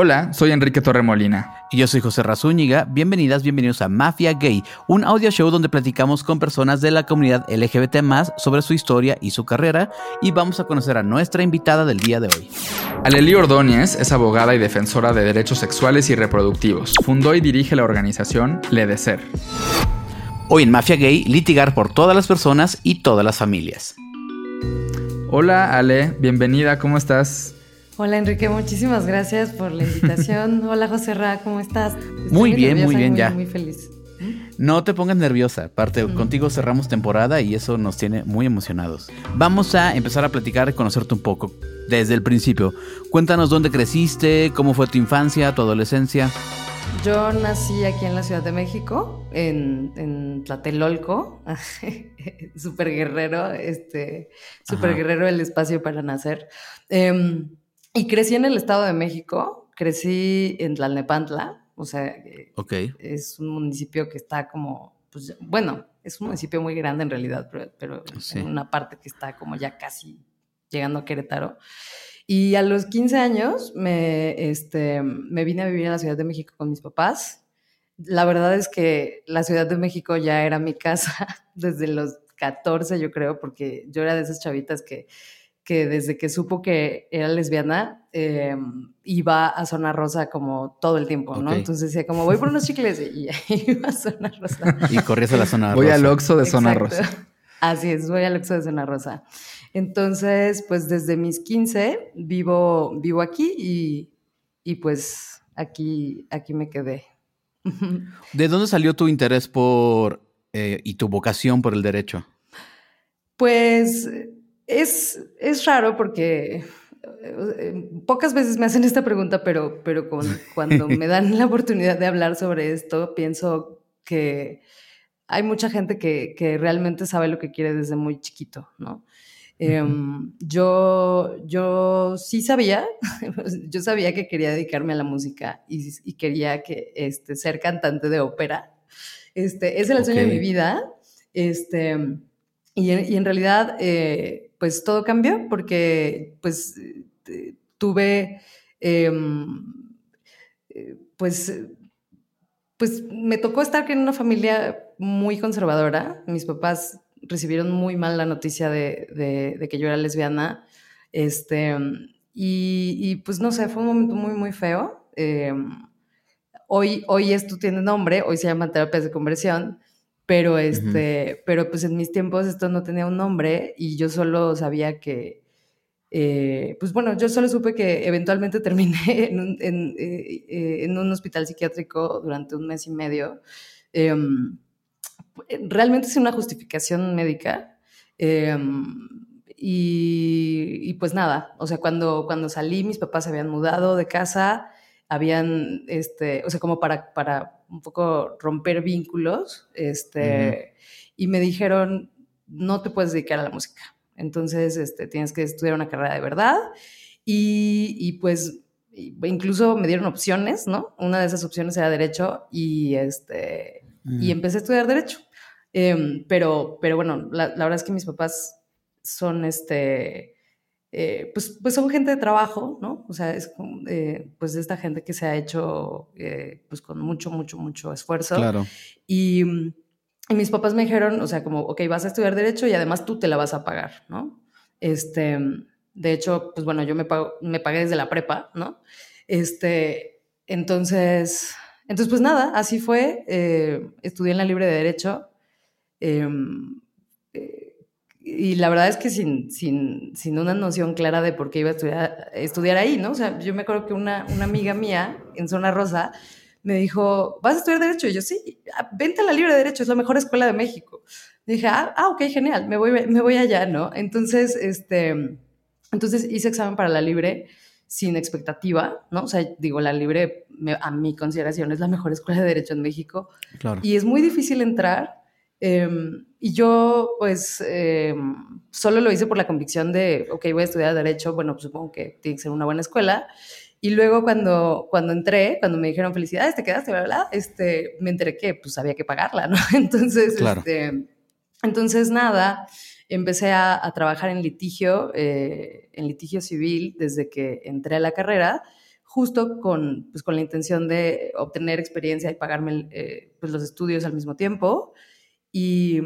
Hola, soy Enrique Torremolina. Y yo soy José Razúñiga. Bienvenidas, bienvenidos a Mafia Gay, un audio show donde platicamos con personas de la comunidad LGBT sobre su historia y su carrera. Y vamos a conocer a nuestra invitada del día de hoy. Aleli Ordóñez es abogada y defensora de derechos sexuales y reproductivos. Fundó y dirige la organización Ledecer. Hoy en Mafia Gay, litigar por todas las personas y todas las familias. Hola Ale, bienvenida, ¿cómo estás? Hola Enrique, muchísimas gracias por la invitación. Hola José Ra, ¿cómo estás? muy bien, muy bien, ya. Muy feliz. No te pongas nerviosa, aparte contigo cerramos temporada y eso nos tiene muy emocionados. Vamos a empezar a platicar y conocerte un poco desde el principio. Cuéntanos dónde creciste, cómo fue tu infancia, tu adolescencia. Yo nací aquí en la Ciudad de México, en, en Tlatelolco, super guerrero, este, super guerrero el espacio para nacer. Em, y crecí en el Estado de México, crecí en Tlalnepantla, o sea, es un municipio que está como, pues, bueno, es un municipio muy grande en realidad, pero, en una parte que está como ya casi llegando a Querétaro. Y a los 15 años me, este, me vine a vivir en la Ciudad de México con mis papás. La verdad es que la Ciudad de México ya era mi casa desde los 14, yo creo, porque yo era de esas chavitas que que desde que supo que era lesbiana, eh, iba a Zona Rosa como todo el tiempo, ¿no? Entonces decía como, voy por unos chicles y iba a Zona Rosa. Y corrías a la Zona Rosa. Voy al Oxxo de Zona Rosa. Así es, voy al Oxxo de Zona Rosa. Entonces, pues desde mis 15 vivo, vivo aquí y, y pues aquí, aquí me quedé. ¿De dónde salió tu interés por eh, y tu vocación por el derecho? Pues es, es raro porque eh, pocas veces me hacen esta pregunta, pero, pero cuando me dan la oportunidad de hablar sobre esto, pienso que hay mucha gente que, que realmente sabe lo que quiere desde muy chiquito, ¿no? Em, yo, yo sí sabía, yo sabía que quería dedicarme a la música y, y quería que, este, ser cantante de ópera. Este, ese era el sueño de mi vida. Este, y, y en realidad, eh, pues todo cambió porque pues eh, tuve, em, eh, pues, pues me tocó estar en una familia muy conservadora. Mis papás recibieron muy mal la noticia de, que yo era lesbiana. Este, y, pues no sé, fue un momento muy, muy feo. Em, hoy, hoy esto tiene nombre, hoy se llama terapias de conversión, pero este, pero pues en mis tiempos esto no tenía un nombre y yo solo sabía que, eh, pues bueno, yo solo supe que eventualmente terminé en un, en, eh, en un hospital psiquiátrico durante un mes y medio. Em, realmente es una justificación médica. Em, y, y, pues nada, o sea, cuando, cuando salí, mis papás se habían mudado de casa, habían, este, o sea, como para, para un poco romper vínculos, este, y me dijeron, no te puedes dedicar a la música. Entonces, este, tienes que estudiar una carrera de verdad. Y, y pues incluso me dieron opciones, ¿no? Una de esas opciones era derecho y, este, y empecé a estudiar derecho. Em, pero, pero bueno, la, la, verdad es que mis papás son, este, eh, pues, pues son gente de trabajo, ¿no? O sea, es eh, pues esta gente que se ha hecho eh, pues con mucho, mucho, mucho esfuerzo. Claro. Y, y, mis papás me dijeron, o sea, como, ok, vas a estudiar derecho y además tú te la vas a pagar, ¿no? Este, de hecho, pues bueno, yo me, pago, me pagué desde la prepa, ¿no? Este, entonces, entonces pues nada, así fue. estudié en la libre de derecho. Y la verdad es que sin, sin, sin, una noción clara de por qué iba a estudiar, estudiar ahí, ¿no? O sea, yo me acuerdo que una, una, amiga mía en Zona Rosa me dijo, ¿vas a estudiar Derecho? Y yo, sí, ah, vente a la Libre de Derecho, es la mejor escuela de México. Y dije, ah, ah, ok, genial, me voy, me voy allá, ¿no? Entonces, este, entonces hice examen para la Libre sin expectativa, ¿no? O sea, digo, la Libre, a mi consideración, es la mejor escuela de Derecho en México. Claro. Y es muy difícil entrar Em, y yo, pues, em, solo lo hice por la convicción de, ok, voy a estudiar Derecho, bueno, pues supongo que tiene que ser una buena escuela. Y luego cuando, cuando entré, cuando me dijeron felicidades, te quedaste, ¿verdad? Este, me enteré que pues había que pagarla, ¿no? Entonces, este, entonces nada, empecé a, a trabajar en litigio, eh, en litigio civil desde que entré a la carrera justo con, pues, con la intención de obtener experiencia y pagarme eh, pues, los estudios al mismo tiempo. Y,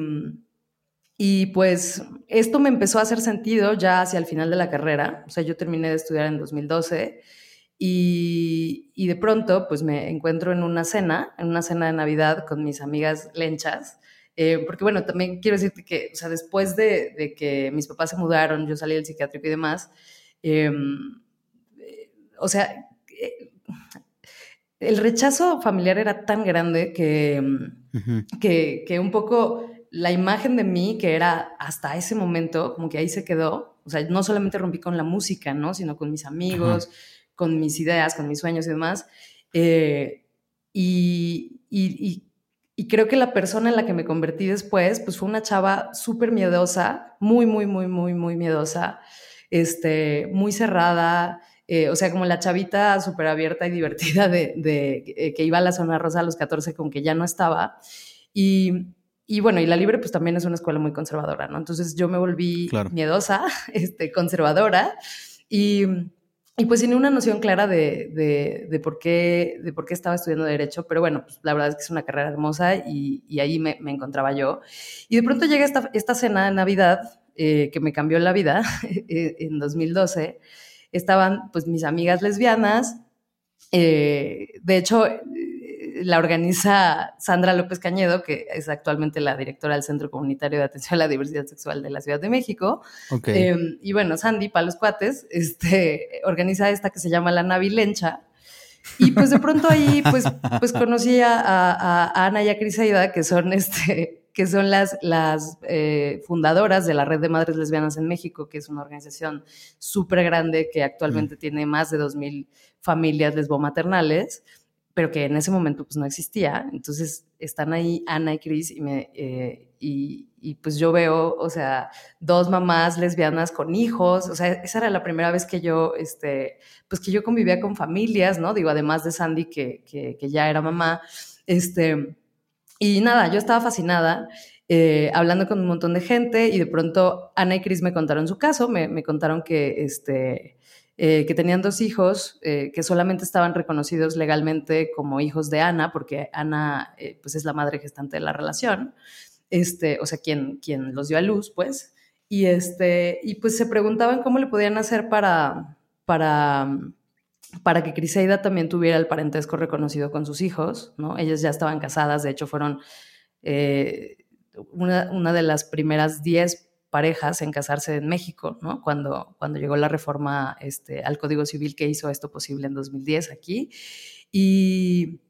y pues esto me empezó a hacer sentido ya hacia el final de la carrera. O sea, yo terminé de estudiar en 2012 y, y, de pronto pues me encuentro en una cena, en una cena de Navidad con mis amigas lenchas. Eh, porque bueno, también quiero decirte que, o sea, después de, de, que mis papás se mudaron, yo salí del psiquiátrico y demás, em, eh, o sea, el rechazo familiar era tan grande que, que, que, un poco la imagen de mí, que era hasta ese momento, como que ahí se quedó. O sea, no solamente rompí con la música, ¿no? Sino con mis amigos, con mis ideas, con mis sueños y demás. Eh, y, y, y, creo que la persona en la que me convertí después, pues fue una chava súper miedosa, muy, muy, muy, muy, muy miedosa, este, muy cerrada, eh, o sea, como la chavita súper abierta y divertida de, eh, que iba a la zona rosa a los 14 con que ya no estaba. Y, y, bueno, y la Libre pues también es una escuela muy conservadora, ¿no? Entonces yo me volví miedosa, este, conservadora y, y pues sin una noción clara de, de, de, por qué, de por qué estaba estudiando Derecho, pero bueno, pues la verdad es que es una carrera hermosa y, y ahí me, me, encontraba yo. Y de pronto llega esta, esta cena de Navidad eh, que me cambió la vida en 2012 estaban pues mis amigas lesbianas. Eh, de hecho, eh, la organiza Sandra López Cañedo, que es actualmente la directora del Centro Comunitario de Atención a la Diversidad Sexual de la Ciudad de México. Em, y bueno, Sandy, para los cuates, este, organiza esta que se llama La Navilencha. Y pues de pronto ahí, pues, pues conocí a, a, Ana y a Crisaida, que son este, que son las, las eh, fundadoras de la Red de Madres Lesbianas en México, que es una organización súper grande que actualmente mm. tiene más de 2.000 familias lesbomaternales, pero que en ese momento pues no existía. Entonces están ahí Ana y Cris y, me, eh, y, y, pues yo veo, o sea, dos mamás lesbianas con hijos, o sea, esa era la primera vez que yo, este, pues que yo convivía con familias, ¿no? Digo, además de Sandy, que, que, que ya era mamá, este y nada, yo estaba fascinada. Eh, hablando con un montón de gente y de pronto Ana y Cris me contaron su caso, me, contaron que, este, eh, que tenían dos hijos eh, que solamente estaban reconocidos legalmente como hijos de Ana, porque Ana pues es la madre gestante de la relación, este, o sea, quien, quien los dio a luz, pues, y, este, y pues se preguntaban cómo le podían hacer para, para para que Criseida también tuviera el parentesco reconocido con sus hijos, ¿no? Ellas ya estaban casadas, de hecho fueron eh, una, de las primeras diez parejas en casarse en México, ¿no? Cuando, cuando llegó la reforma este, al Código Civil que hizo esto posible en 2010 aquí. Y,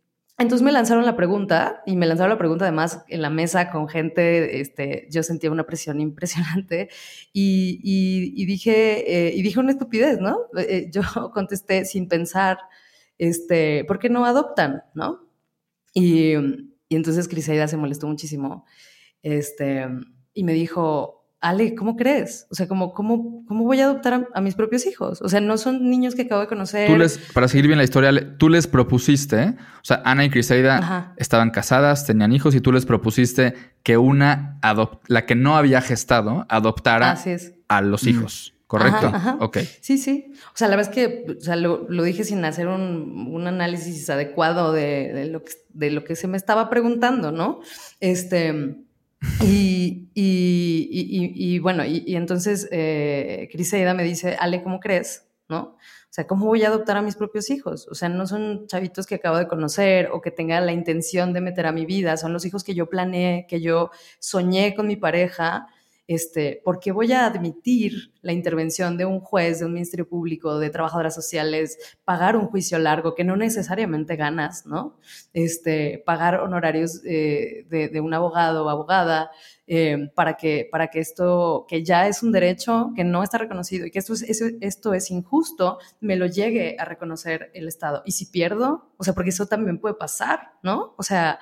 entonces me lanzaron la pregunta y me lanzaron la pregunta además en la mesa con gente, este, yo sentía una presión impresionante y, y, dije, eh, y dije una estupidez, ¿no? Eh, yo contesté sin pensar, este, ¿por qué no adoptan, no? Y, y entonces Criseida se molestó muchísimo, este, y me dijo, Ale, ¿cómo crees? O sea, ¿cómo, cómo, cómo voy a adoptar a, mis propios hijos? O sea, no son niños que acabo de conocer. Tú les, para seguir bien la historia, tú les propusiste, o sea, Ana y Criseida estaban casadas, tenían hijos y tú les propusiste que una, la que no había gestado, adoptara a los hijos. ¿Correcto? Ajá, Ok. Sí, sí. O sea, la verdad es que o sea, lo, lo, dije sin hacer un, un análisis adecuado de, de, lo que, de lo que se me estaba preguntando, ¿no? Este y, y, y, bueno, y, entonces eh, Criseida me dice, Ale, ¿cómo crees? ¿No? O sea, ¿cómo voy a adoptar a mis propios hijos? O sea, no son chavitos que acabo de conocer o que tenga la intención de meter a mi vida, son los hijos que yo planeé, que yo soñé con mi pareja este, ¿por qué voy a admitir la intervención de un juez, de un ministerio público, de trabajadoras sociales, pagar un juicio largo que no necesariamente ganas, ¿no? Este, pagar honorarios eh, de, un abogado o abogada eh, para, que, para que esto, que ya es un derecho que no está reconocido y que esto es, esto es injusto, me lo llegue a reconocer el Estado. Y si pierdo, o sea, porque eso también puede pasar, ¿no? O sea,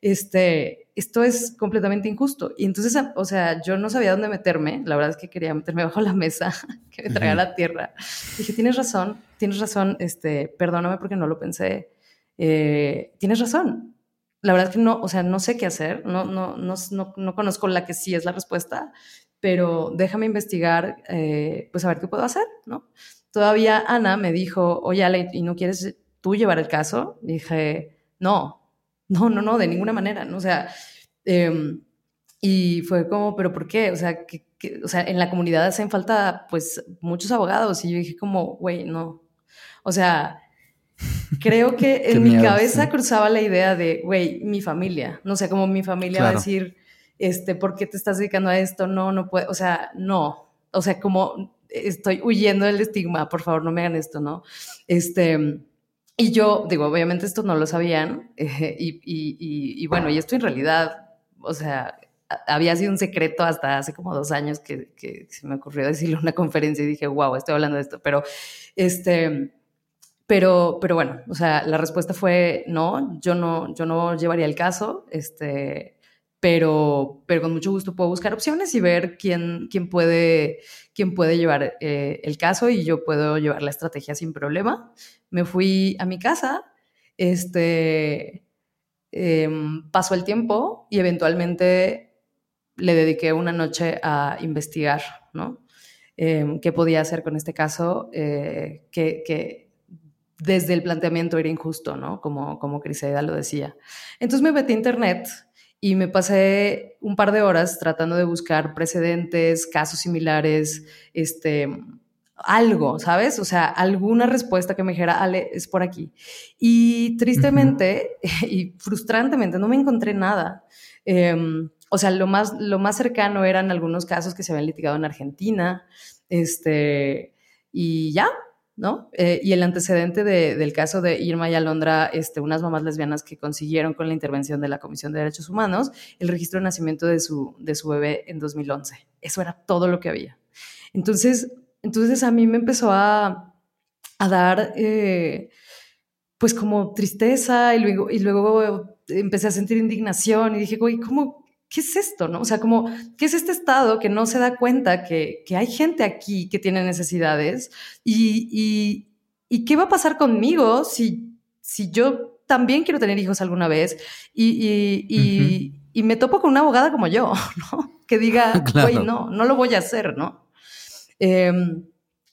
este, esto es completamente injusto. Y entonces, o sea, yo no sabía dónde meterme, la verdad es que quería meterme bajo la mesa, que me traiga la tierra. Dije, tienes razón, tienes razón, este, perdóname porque no lo pensé, eh, tienes razón. La verdad es que no, o sea, no sé qué hacer, no, no, no, no, conozco la que sí es la respuesta, pero déjame investigar, eh, pues a ver qué puedo hacer, ¿no? todavía Ana me dijo, oye, Ale, ¿y no quieres tú llevar el caso? dije, no, no, no, no, de ninguna manera, ¿no? O sea, em, y fue como, ¿pero por qué? O sea, que, o sea, en la comunidad hacen falta, pues, muchos abogados. Y yo dije como, güey, no. O sea, creo que en mi cabeza cruzaba la idea de, güey, mi familia. No sé, como mi familia va a decir, este, ¿por qué te estás dedicando a esto? No, no puedo, o sea, no. O sea, como estoy huyendo del estigma, por favor, no me hagan esto, ¿no? Este, y yo, digo, obviamente esto no lo sabían, eh, y, y, bueno, y esto en realidad, o sea, había sido un secreto hasta hace como dos años que, que se me ocurrió decirlo en una conferencia y dije, wow, estoy hablando de esto, pero este... Pero, pero bueno, o sea, la respuesta fue no, yo no, yo no llevaría el caso, este, pero, pero con mucho gusto puedo buscar opciones y ver quién, quién, puede, quién puede llevar eh, el caso y yo puedo llevar la estrategia sin problema. Me fui a mi casa, este, em, pasó el tiempo y eventualmente le dediqué una noche a investigar, ¿no? Em, qué podía hacer con este caso eh, que, que, desde el planteamiento era injusto, ¿no? Como, como Criseida lo decía. Entonces me metí a internet y me pasé un par de horas tratando de buscar precedentes, casos similares, este, algo, ¿sabes? O sea, alguna respuesta que me dijera, Ale, es por aquí. Y tristemente y frustrantemente no me encontré nada. Em, o sea, lo más, lo más cercano eran algunos casos que se habían litigado en Argentina, este, y ya, ¿no? Eh, y el antecedente del caso de Irma y Alondra, este, unas mamás lesbianas que consiguieron con la intervención de la Comisión de Derechos Humanos el registro de nacimiento de su, de su bebé en 2011. Eso era todo lo que había. Entonces, entonces a mí me empezó a, a dar, eh, pues como tristeza y luego, y luego empecé a sentir indignación y dije, güey, ¿cómo, ¿qué es esto? ¿no? O sea, como, ¿qué es este Estado que no se da cuenta que, hay gente aquí que tiene necesidades? Y, qué va a pasar conmigo si, si yo también quiero tener hijos alguna vez y, me topo con una abogada como yo, ¿no? Que diga, güey, no, no lo voy a hacer, ¿no? Em,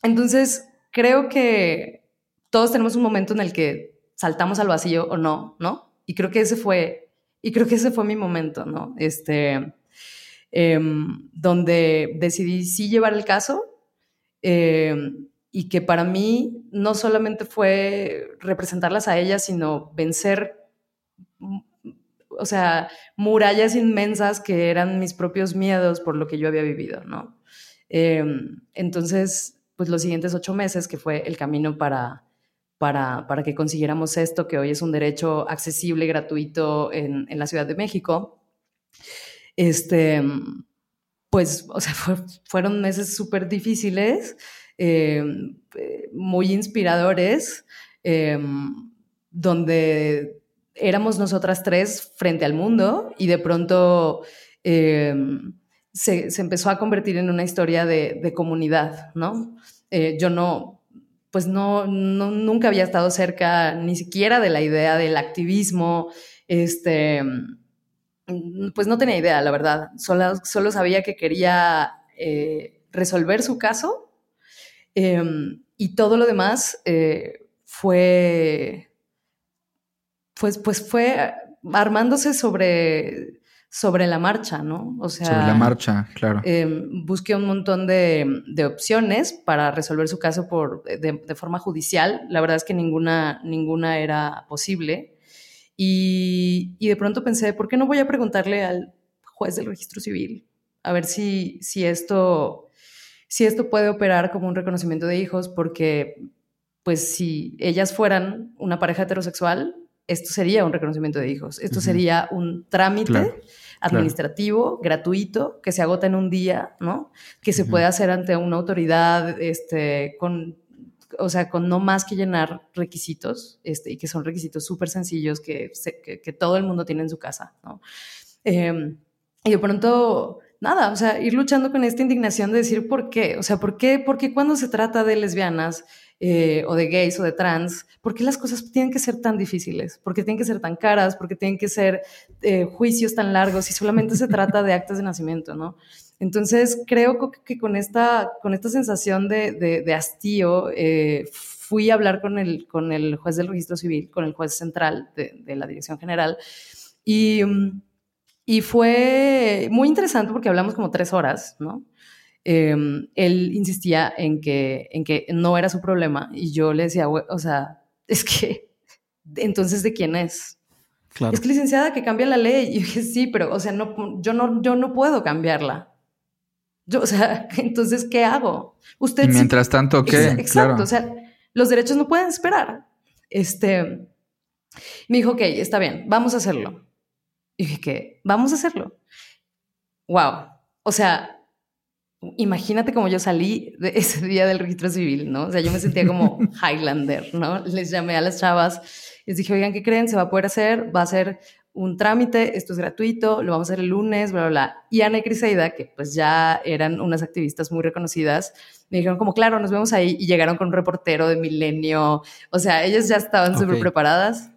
entonces, creo que todos tenemos un momento en el que saltamos al vacío o no, ¿no? Y creo que ese fue y creo que ese fue mi momento, ¿no? Este, em, donde decidí sí llevar el caso em, y que para mí no solamente fue representarlas a ellas, sino vencer, o sea, murallas inmensas que eran mis propios miedos por lo que yo había vivido, ¿no? Em, entonces, pues los siguientes ocho meses, que fue el camino para para, para, que consiguiéramos esto, que hoy es un derecho accesible gratuito en, en la Ciudad de México. Este, pues, o sea, fueron meses súper difíciles, eh, muy inspiradores, eh, donde éramos nosotras tres frente al mundo y de pronto eh, se, se, empezó a convertir en una historia de, de comunidad, ¿no? yo no, pues no, nunca había estado cerca ni siquiera de la idea del activismo, este, mm, pues no tenía idea, la verdad, solo, solo sabía que quería eh, resolver su caso em, y todo lo demás eh, fue, pues, pues fue armándose sobre sobre la marcha, ¿no? O sea, sobre la marcha, claro. Em, busqué un montón de, opciones para resolver su caso por, de, forma judicial. La verdad es que ninguna, ninguna era posible. Y, de pronto pensé, ¿por qué no voy a preguntarle al juez del registro civil a ver si, si, esto, si esto puede operar como un reconocimiento de hijos? Porque, pues, si ellas fueran una pareja heterosexual, esto sería un reconocimiento de hijos. Esto sería un trámite administrativo, gratuito, que se agota en un día, ¿no? Que se puede hacer ante una autoridad, este, con, o sea, con no más que llenar requisitos, este, y que son requisitos súper sencillos que, que, todo el mundo tiene en su casa, ¿no? Em, y de pronto, nada, o sea, ir luchando con esta indignación de decir por qué, o sea, por qué, porque cuando se trata de lesbianas, eh, o de gays o de trans, ¿por qué las cosas tienen que ser tan difíciles? ¿Por qué tienen que ser tan caras? ¿Por qué tienen que ser eh, juicios tan largos? Y solamente se trata de actas de nacimiento, ¿no? Entonces, creo que con esta, con esta sensación de, hastío, eh, fui a hablar con el, con el juez del registro civil, con el juez central de, la Dirección General, y, y, fue muy interesante porque hablamos como tres horas, ¿no? Em, él insistía en que, en que no era su problema y yo le decía, o sea, es que, entonces, ¿de quién es? Claro. Es que licenciada que cambia la ley. Y dije, sí, pero, o sea, no, yo, no, yo no puedo cambiarla. Yo, o sea, entonces, ¿qué hago? Usted. mientras tanto, ¿qué? Exacto. O sea, los derechos no pueden esperar. Este, me dijo, ok, está bien, vamos a hacerlo. Y dije, ¿qué? Vamos a hacerlo. Wow. O sea, imagínate cómo yo salí de ese día del registro civil, ¿no? O sea, yo me sentía como Highlander, ¿no? Les llamé a las chavas, les dije, oigan, ¿qué creen? Se va a poder hacer, va a ser un trámite, esto es gratuito, lo vamos a hacer el lunes, bla, bla, bla. Y Ana y Criseida, que pues ya eran unas activistas muy reconocidas, me dijeron como, claro, nos vemos ahí y llegaron con un reportero de Milenio. O sea, ellas ya estaban súper preparadas.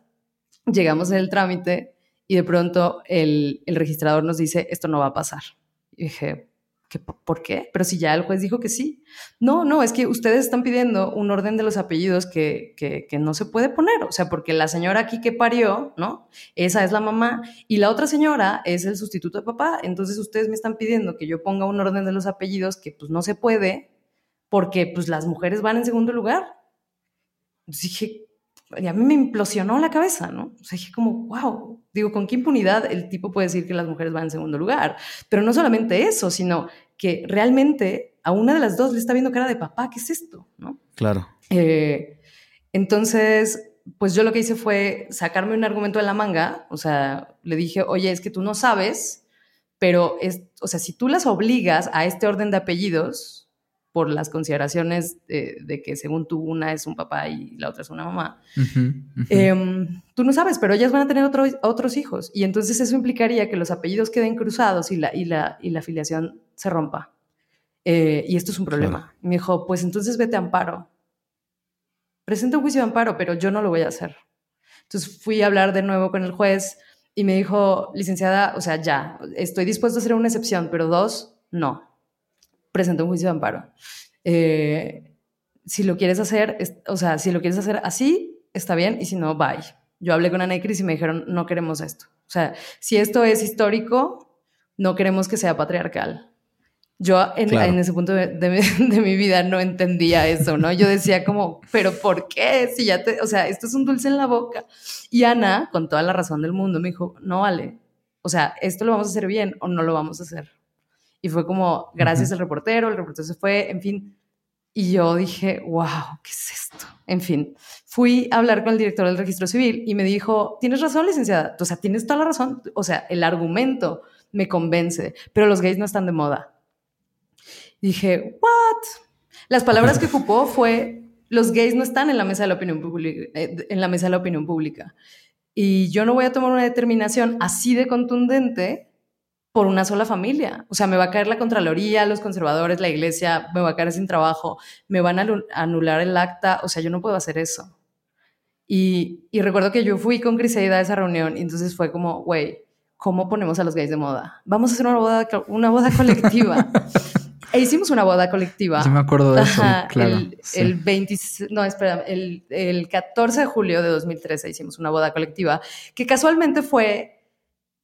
Llegamos en el trámite y de pronto el, el, registrador nos dice, esto no va a pasar. Y dije, ¿por qué? Pero si ya el juez dijo que sí. No, no, es que ustedes están pidiendo un orden de los apellidos que, que, que, no se puede poner. O sea, porque la señora aquí que parió, ¿no? Esa es la mamá y la otra señora es el sustituto de papá. Entonces ustedes me están pidiendo que yo ponga un orden de los apellidos que pues no se puede porque pues las mujeres van en segundo lugar. dije, y a mí me implosionó la cabeza, ¿no? O sea, dije como, wow, digo, ¿con qué impunidad el tipo puede decir que las mujeres van en segundo lugar? Pero no solamente eso, sino que realmente a una de las dos le está viendo cara de papá, ¿qué es esto? ¿No? Claro. Eh, entonces, pues yo lo que hice fue sacarme un argumento de la manga, o sea, le dije, oye, es que tú no sabes, pero es, o sea, si tú las obligas a este orden de apellidos, por las consideraciones de, que según tú una es un papá y la otra es una mamá, em, tú no sabes, pero ellas van a tener otros hijos y entonces eso implicaría que los apellidos queden cruzados y la, y la, y la filiación se rompa. Eh, y esto es un problema. Me dijo, pues entonces vete a amparo. Presenta un juicio de amparo, pero yo no lo voy a hacer. Entonces fui a hablar de nuevo con el juez y me dijo, licenciada, o sea, ya, estoy dispuesto a hacer una excepción, pero dos, no presenta un juicio de amparo. Eh, si lo quieres hacer, o sea, si lo quieres hacer así, está bien, y si no, bye. Yo hablé con Ana y Cris y me dijeron, no queremos esto. O sea, si esto es histórico, no queremos que sea patriarcal. Yo en, ese punto de, mi vida no entendía eso, ¿no? Yo decía como, pero ¿por qué? Si ya te, o sea, esto es un dulce en la boca. Y Ana, con toda la razón del mundo, me dijo, no vale. O sea, esto lo vamos a hacer bien o no lo vamos a hacer. Y fue como, gracias al reportero, el reportero se fue, en fin. Y yo dije, wow, ¿qué es esto? En fin, fui a hablar con el director del registro civil y me dijo, tienes razón, licenciada. O sea, tienes toda la razón. O sea, el argumento me convence, pero los gays no están de moda. dije, what? Las palabras que ocupó fue, los gays no están en la mesa de la opinión pública, eh, en la mesa de la opinión pública. Y yo no voy a tomar una determinación así de contundente por una sola familia. O sea, me va a caer la Contraloría, los conservadores, la iglesia, me va a caer sin trabajo, me van a anular el acta. O sea, yo no puedo hacer eso. Y, recuerdo que yo fui con Criseida a esa reunión y entonces fue como, güey, ¿cómo ponemos a los gays de moda? Vamos a hacer una boda, una boda colectiva. e hicimos una boda colectiva. Sí, me acuerdo de eso, claro. El, 20, no, espera, el, el 14 de julio de 2013 hicimos una boda colectiva que casualmente fue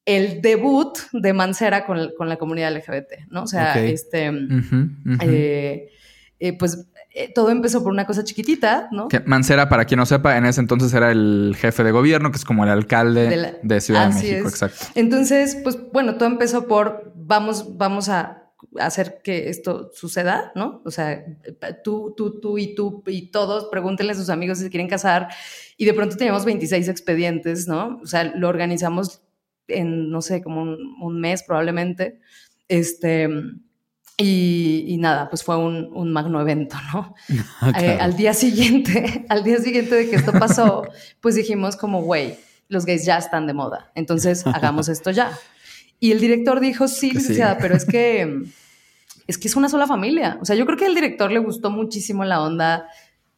el debut de Mancera con, con, la comunidad LGBT, ¿no? O sea, este, eh, eh, pues eh, todo empezó por una cosa chiquitita, ¿no? Mancera, para quien no sepa, en ese entonces era el jefe de gobierno, que es como el alcalde de, Ciudad de México, exacto. Entonces, pues bueno, todo empezó por vamos, vamos a hacer que esto suceda, ¿no? O sea, tú, tú, tú y tú y todos, pregúntenle a sus amigos si se quieren casar. Y de pronto teníamos 26 expedientes, ¿no? O sea, lo organizamos en, no sé, como un, mes probablemente. Este, y, nada, pues fue un, un magno evento, ¿no? Ah, eh, al día siguiente, al día siguiente de que esto pasó, pues dijimos como, güey, los gays ya están de moda, entonces hagamos esto ya. Y el director dijo, sí, licenciada, pero es que, es que es una sola familia. O sea, yo creo que al director le gustó muchísimo la onda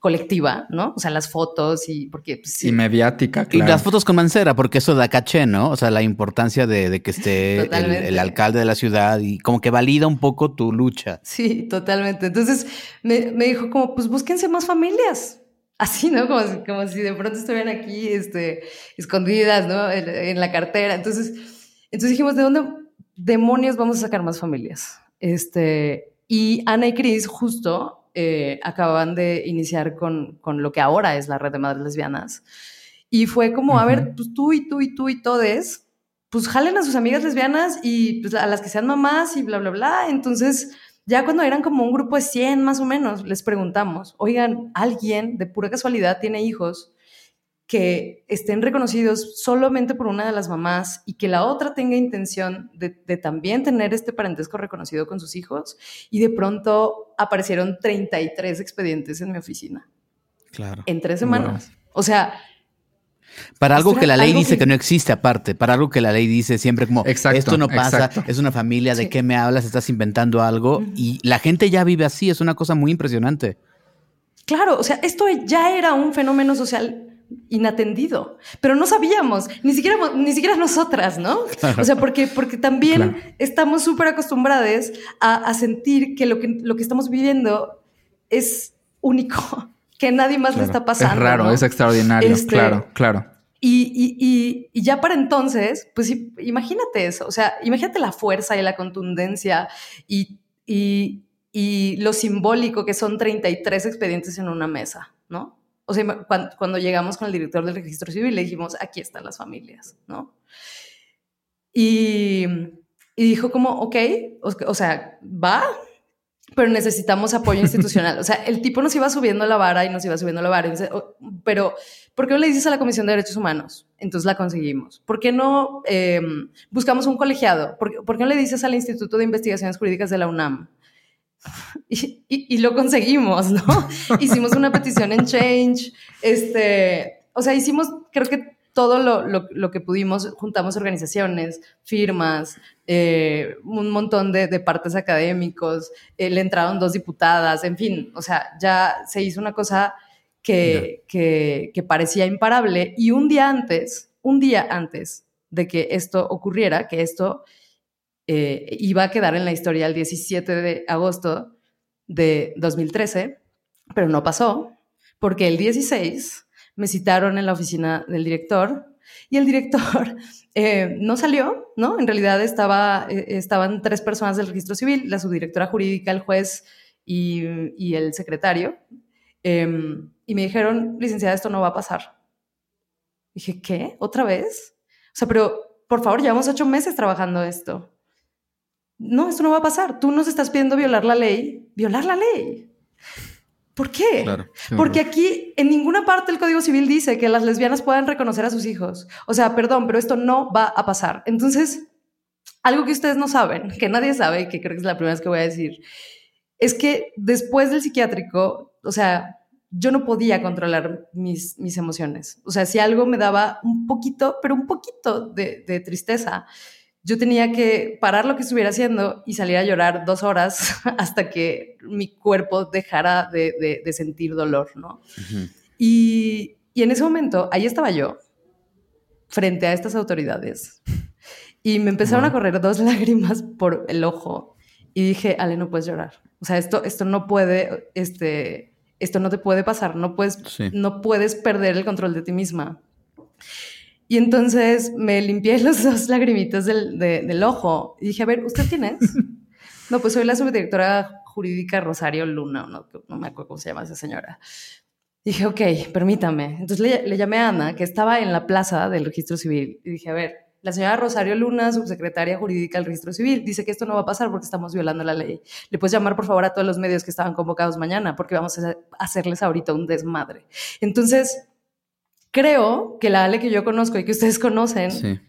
colectiva, ¿no? O sea, las fotos y porque... Pues, y mediática, claro. Y las fotos con Mancera, porque eso da caché, ¿no? O sea, la importancia de, que esté el, alcalde de la ciudad y como que valida un poco tu lucha. Sí, totalmente. Entonces me, dijo como, pues búsquense más familias. Así, ¿no? Como si, como si de pronto estuvieran aquí este, escondidas, ¿no? En, en la cartera. Entonces, entonces dijimos, ¿de dónde demonios vamos a sacar más familias? Este, y Ana y Cris justo eh, acababan de iniciar con, con, lo que ahora es la red de madres lesbianas. Y fue como, a ver, pues tú y tú y tú y todes, pues jalen a sus amigas lesbianas y pues a las que sean mamás y bla, bla, bla. Entonces, ya cuando eran como un grupo de 100 más o menos, les preguntamos, oigan, ¿alguien de pura casualidad tiene hijos? Que estén reconocidos solamente por una de las mamás y que la otra tenga intención de, también tener este parentesco reconocido con sus hijos. Y de pronto aparecieron 33 expedientes en mi oficina. Claro. En tres semanas. O sea... Para algo que la ley dice que... no existe aparte, para algo que la ley dice siempre como, esto no pasa, es una familia, ¿de qué me hablas? Estás inventando algo. Y la gente ya vive así, es una cosa muy impresionante. Claro, o sea, esto ya era un fenómeno social inatendido, pero no sabíamos, ni siquiera, ni siquiera nosotras, ¿no? O sea, porque, porque también estamos súper acostumbrados a, sentir que lo, que lo que estamos viviendo es único, que nadie más le está pasando. Es raro, es extraordinario, este, claro, claro. Y, y, ya para entonces, pues imagínate eso, o sea, imagínate la fuerza y la contundencia y, y lo simbólico que son 33 expedientes en una mesa, ¿no? O sea, cuando, llegamos con el director del registro civil, le dijimos, aquí están las familias, ¿no? Y, dijo como, ok, o, sea, va, pero necesitamos apoyo institucional. O sea, el tipo nos iba subiendo la vara y nos iba subiendo la vara. Pero, ¿por qué no le dices a la Comisión de Derechos Humanos? Entonces la conseguimos. ¿Por qué no em, buscamos un colegiado? ¿Por, ¿Por, qué no le dices al Instituto de Investigaciones Jurídicas de la UNAM? Y, lo conseguimos, ¿no? hicimos una petición en Change, este, o sea, hicimos, creo que todo lo, que pudimos, juntamos organizaciones, firmas, eh, un montón de, partes académicos, eh, le entraron dos diputadas, en fin, o sea, ya se hizo una cosa que, que parecía imparable y un día antes, un día antes de que esto ocurriera, que esto eh, iba a quedar en la historia el 17 de agosto de 2013, pero no pasó, porque el 16 me citaron en la oficina del director y el director eh, no salió, ¿no? En realidad estaba, eh, estaban tres personas del registro civil, la subdirectora jurídica, el juez y, y el secretario, em, y me dijeron, licenciada, esto no va a pasar. Dije, ¿qué? ¿Otra vez? O sea, pero por favor, llevamos ocho meses trabajando esto no, esto no va a pasar. Tú nos estás pidiendo violar la ley, violar la ley. ¿Por qué? Porque aquí en ninguna parte del Código Civil dice que las lesbianas puedan reconocer a sus hijos. O sea, perdón, pero esto no va a pasar. Entonces, algo que ustedes no saben, que nadie sabe, que creo que es la primera vez que voy a decir, es que después del psiquiátrico, o sea, yo no podía controlar mis, mis emociones. O sea, si algo me daba un poquito, pero un poquito de, de tristeza, yo tenía que parar lo que estuviera haciendo y salir a llorar dos horas hasta que mi cuerpo dejara de, sentir dolor, ¿no? y, en ese momento, ahí estaba yo, frente a estas autoridades, y me empezaron a correr dos lágrimas por el ojo y dije, Ale, no puedes llorar. O sea, esto, esto no puede, este, esto no te puede pasar, no puedes, no puedes perder el control de ti misma. Y entonces me limpié los dos lagrimitas del, del ojo y dije, a ver, ¿usted quién es? no, pues soy la subdirectora jurídica Rosario Luna, no, no me acuerdo cómo se llama esa señora. Dije, ok, permítame. Entonces le, le, llamé a Ana, que estaba en la plaza del registro civil, y dije, a ver, la señora Rosario Luna, subsecretaria jurídica del registro civil, dice que esto no va a pasar porque estamos violando la ley. Le puedes llamar, por favor, a todos los medios que estaban convocados mañana, porque vamos a hacerles ahorita un desmadre. Entonces, creo que la Ale que yo conozco y que ustedes conocen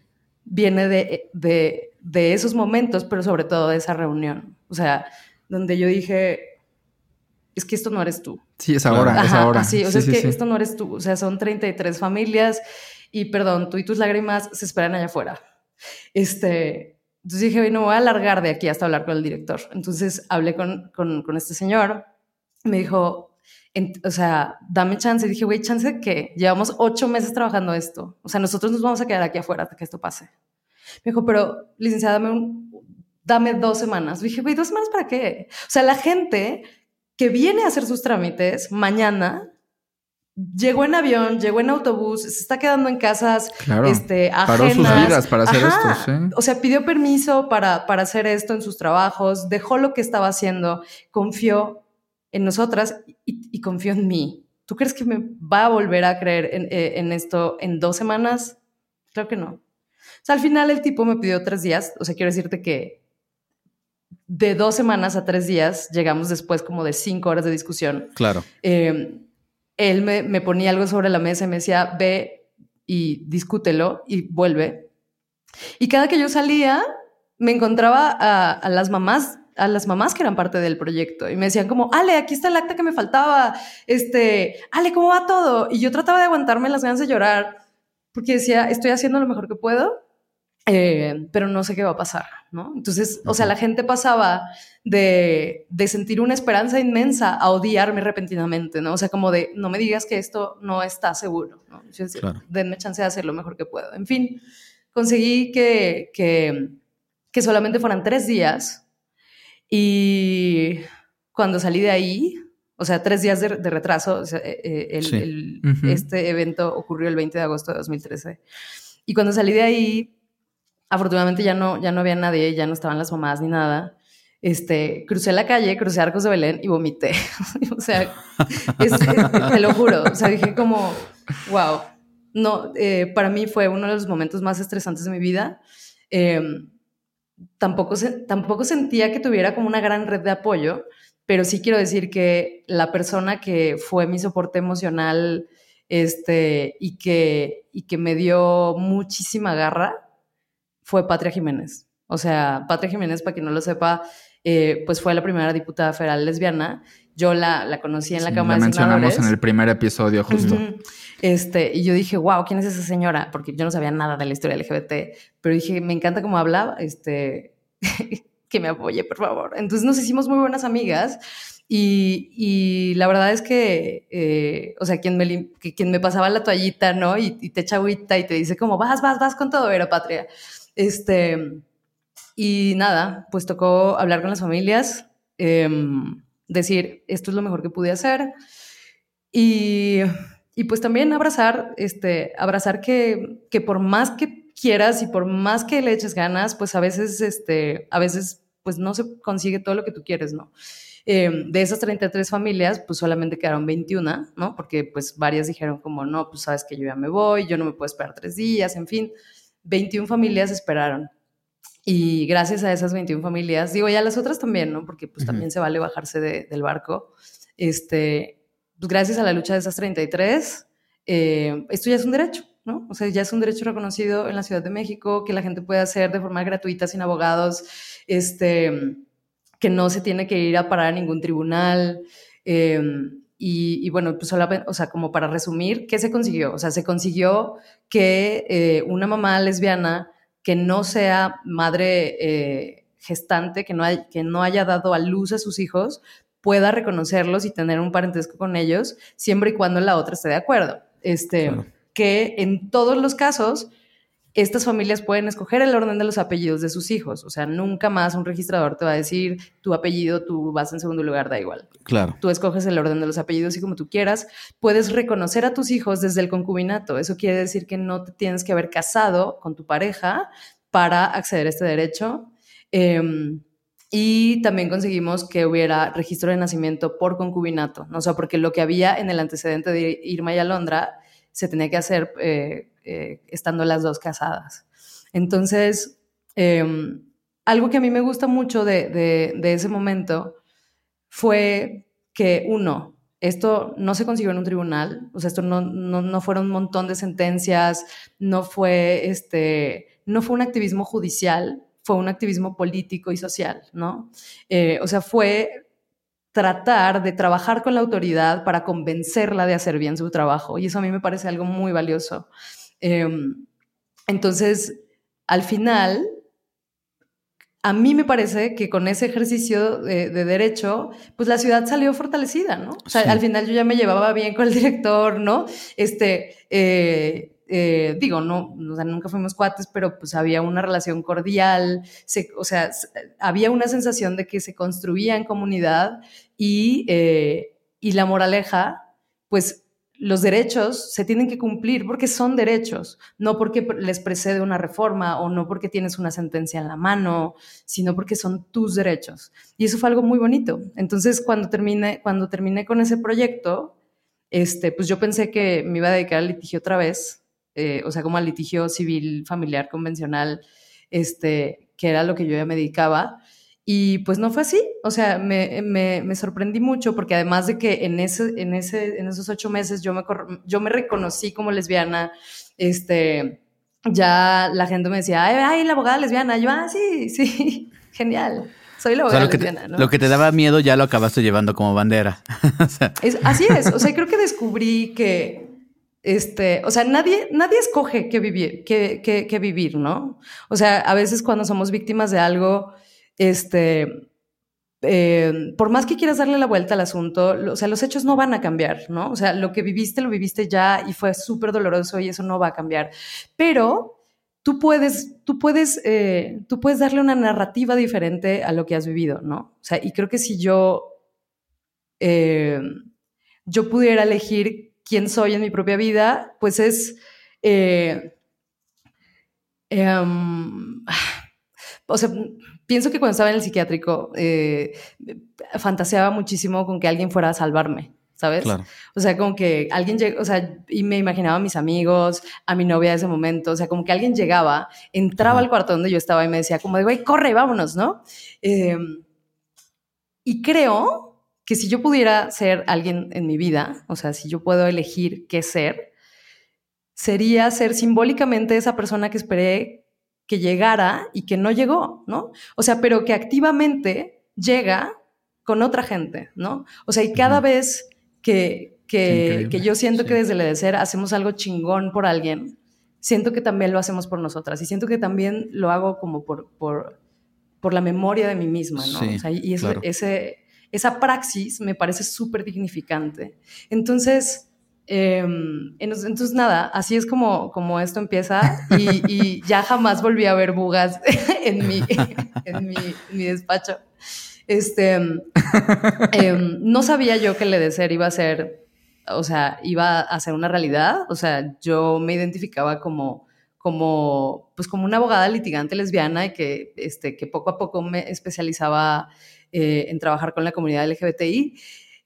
viene de, de, esos momentos, pero sobre todo de esa reunión. O sea, donde yo dije, es que esto no eres tú. Sí, es ahora, es ahora. Sí, o sea, es que esto no eres tú. O sea, son 33 familias y perdón, tú y tus lágrimas se esperan allá afuera. Este, entonces dije, bueno, voy a alargar de aquí hasta hablar con el director. Entonces hablé con, con, con este señor, me dijo, o sea, dame chance. Y dije, güey, chance de que llevamos ocho meses trabajando esto. O sea, nosotros nos vamos a quedar aquí afuera hasta que esto pase. Me dijo, pero licenciada, dame, dame dos semanas. dije, güey, ¿dos semanas para qué? O sea, la gente que viene a hacer sus trámites mañana llegó en avión, llegó en autobús, se está quedando en casas claro, este, ajenas. sus vidas para hacer esto, ¿sí? O sea, pidió permiso para, para hacer esto en sus trabajos, dejó lo que estaba haciendo, confió en nosotras y, confió en mí. ¿Tú crees que me va a volver a creer en, eh, en, esto en dos semanas? Creo que no. O sea, al final el tipo me pidió tres días. O sea, quiero decirte que de dos semanas a tres días llegamos después como de cinco horas de discusión. Claro. Eh, él me, ponía algo sobre la mesa y me decía, ve y discútelo y vuelve. Y cada que yo salía, me encontraba a, las mamás a las mamás que eran parte del proyecto y me decían como, Ale, aquí está el acta que me faltaba, este, Ale, ¿cómo va todo? Y yo trataba de aguantarme las ganas de llorar porque decía, estoy haciendo lo mejor que puedo, eh, pero no sé qué va a pasar, ¿no? Entonces, o sea, la gente pasaba de, sentir una esperanza inmensa a odiarme repentinamente, ¿no? O sea, como de, no me digas que esto no está seguro, ¿no? Yo decía, denme chance de hacer lo mejor que puedo. En fin, conseguí que, que, solamente fueran tres días y cuando salí de ahí, o sea, tres días de, retraso, eh, eh, este evento ocurrió el 20 de agosto de 2013. Y cuando salí de ahí, Afortunadamente ya no, ya no había nadie, ya no estaban las mamás ni nada. Este, crucé la calle, crucé Arcos de Belén y vomité. o sea, te lo juro. O sea, dije como, wow. No, eh, para mí fue uno de los momentos más estresantes de mi vida. Em, tampoco, tampoco sentía que tuviera como una gran red de apoyo, pero sí quiero decir que la persona que fue mi soporte emocional este, y, que, y que me dio muchísima garra fue Patria Jiménez. O sea, Patria Jiménez, para quien no lo sepa, eh, pues fue la primera diputada federal lesbiana. Yo la, la conocí en la Cámara la mencionamos en el primer episodio, justo. este, y yo dije, wow, ¿quién es esa señora? Porque yo no sabía nada de la historia LGBT, pero dije, me encanta cómo habla, este, que me apoye, por favor. Entonces nos hicimos muy buenas amigas. Y, y, la verdad es que, eh, o sea, quien me, quien me pasaba la toallita, ¿no? Y, y, te echa agüita y te dice como, vas, vas, vas con todo, era patria. Este, y nada, pues tocó hablar con las familias, em, decir, esto es lo mejor que pude hacer. Y, y pues también abrazar, este, abrazar que, que, por más que quieras y por más que le eches ganas, pues a veces, este, a veces, pues no se consigue todo lo que tú quieres, ¿no? Em, de esas 33 familias, pues solamente quedaron 21, ¿no? Porque pues varias dijeron como, no, pues sabes que yo ya me voy, yo no me puedo esperar tres días, en fin. 21 familias esperaron. Y gracias a esas 21 familias, digo, ya las otras también, ¿no? Porque pues también se vale bajarse del barco. Este, pues gracias a la lucha de esas 33, eh, esto ya es un derecho, ¿no? O sea, ya es un derecho reconocido en la Ciudad de México, que la gente puede hacer de forma gratuita, sin abogados, este, que no se tiene que ir a parar a ningún tribunal. Eh, y, bueno, pues o sea, como para resumir, ¿qué se consiguió? O sea, se consiguió que eh, una mamá lesbiana que no sea madre eh, gestante, que no, hay, que no haya dado a luz a sus hijos, pueda reconocerlos y tener un parentesco con ellos, siempre y cuando la otra esté de acuerdo. Este, Que en todos los casos estas familias pueden escoger el orden de los apellidos de sus hijos. O sea, nunca más un registrador te va a decir tu apellido, tú vas en segundo lugar, da igual. Claro. Tú escoges el orden de los apellidos y como tú quieras. Puedes reconocer a tus hijos desde el concubinato. Eso quiere decir que no te tienes que haber casado con tu pareja para acceder a este derecho. Em, y también conseguimos que hubiera registro de nacimiento por concubinato. ¿no? O sea, porque lo que había en el antecedente de Irma y Alondra se tenía que hacer eh, eh, estando las dos casadas. Entonces, em, algo que a mí me gusta mucho de, ese momento fue que, uno, esto no se consiguió en un tribunal, o sea, esto no, no, fueron un montón de sentencias, no fue, este, no fue un activismo judicial, fue un activismo político y social, ¿no? Eh, o sea, fue tratar de trabajar con la autoridad para convencerla de hacer bien su trabajo, y eso a mí me parece algo muy valioso. Em, entonces, al final, a mí me parece que con ese ejercicio de, derecho, pues la ciudad salió fortalecida, ¿no? O sea, al final yo ya me llevaba bien con el director, ¿no? Este, eh, eh, digo, no, o sea, nunca fuimos cuates, pero pues había una relación cordial, o sea, había una sensación de que se construía en comunidad y, eh, y la moraleja, pues los derechos se tienen que cumplir porque son derechos, no porque les precede una reforma o no porque tienes una sentencia en la mano, sino porque son tus derechos. Y eso fue algo muy bonito. Entonces, cuando terminé, cuando terminé con ese proyecto, este, pues yo pensé que me iba a dedicar al litigio otra vez, eh, o sea, como al litigio civil familiar convencional, este, que era lo que yo ya me dedicaba. Y pues no fue así, o sea, me, me, me, sorprendí mucho porque además de que en, ese, en, ese, en esos ocho meses yo me, yo me reconocí como lesbiana, este, ya la gente me decía, ay, ay la abogada lesbiana, yo, ah, sí, sí, genial. Soy la abogada lesbiana, ¿no? Lo que te daba miedo ya lo acabaste llevando como bandera. así es, o sea, creo que descubrí que, este, o sea, nadie, nadie escoge qué vivir, qué, qué, qué vivir, ¿no? O sea, a veces cuando somos víctimas de algo, este, eh, por más que quieras darle la vuelta al asunto, o sea, los hechos no van a cambiar, ¿no? O sea, lo que viviste, lo viviste ya y fue súper doloroso y eso no va a cambiar. Pero tú puedes, tú puedes, eh, tú puedes darle una narrativa diferente a lo que has vivido, ¿no? O sea, y creo que si yo, eh, yo pudiera elegir quién soy en mi propia vida, pues es... Em, o sea, pienso que cuando estaba en el psiquiátrico, eh, fantaseaba muchísimo con que alguien fuera a salvarme. ¿sabes? O sea, como que alguien llegó, o sea, y me imaginaba a mis amigos, a mi novia de ese momento, o sea, como que alguien llegaba, entraba al cuarto donde yo estaba y me decía como de, güey, corre, vámonos, ¿no? Em, y creo que si yo pudiera ser alguien en mi vida, o sea, si yo puedo elegir qué ser, sería ser simbólicamente esa persona que esperé que llegara y que no llegó, ¿no? O sea, pero que activamente llega con otra gente, ¿no? O sea, y cada vez que, que, yo siento que desde el EDECER hacemos algo chingón por alguien, siento que también lo hacemos por nosotras y siento que también lo hago como por, por, por la memoria de mí misma, ¿no? o sea, y ese, esa praxis me parece súper dignificante. Entonces, Em, entonces, nada, así es como, como esto empieza y, ya jamás volví a ver bugas en mi, en mi, despacho. Este, em, no sabía yo que el EDESER iba a ser, o sea, iba a ser una realidad. O sea, yo me identificaba como, como, pues como una abogada litigante lesbiana y que, este, que poco a poco me especializaba eh, en trabajar con la comunidad LGBTI.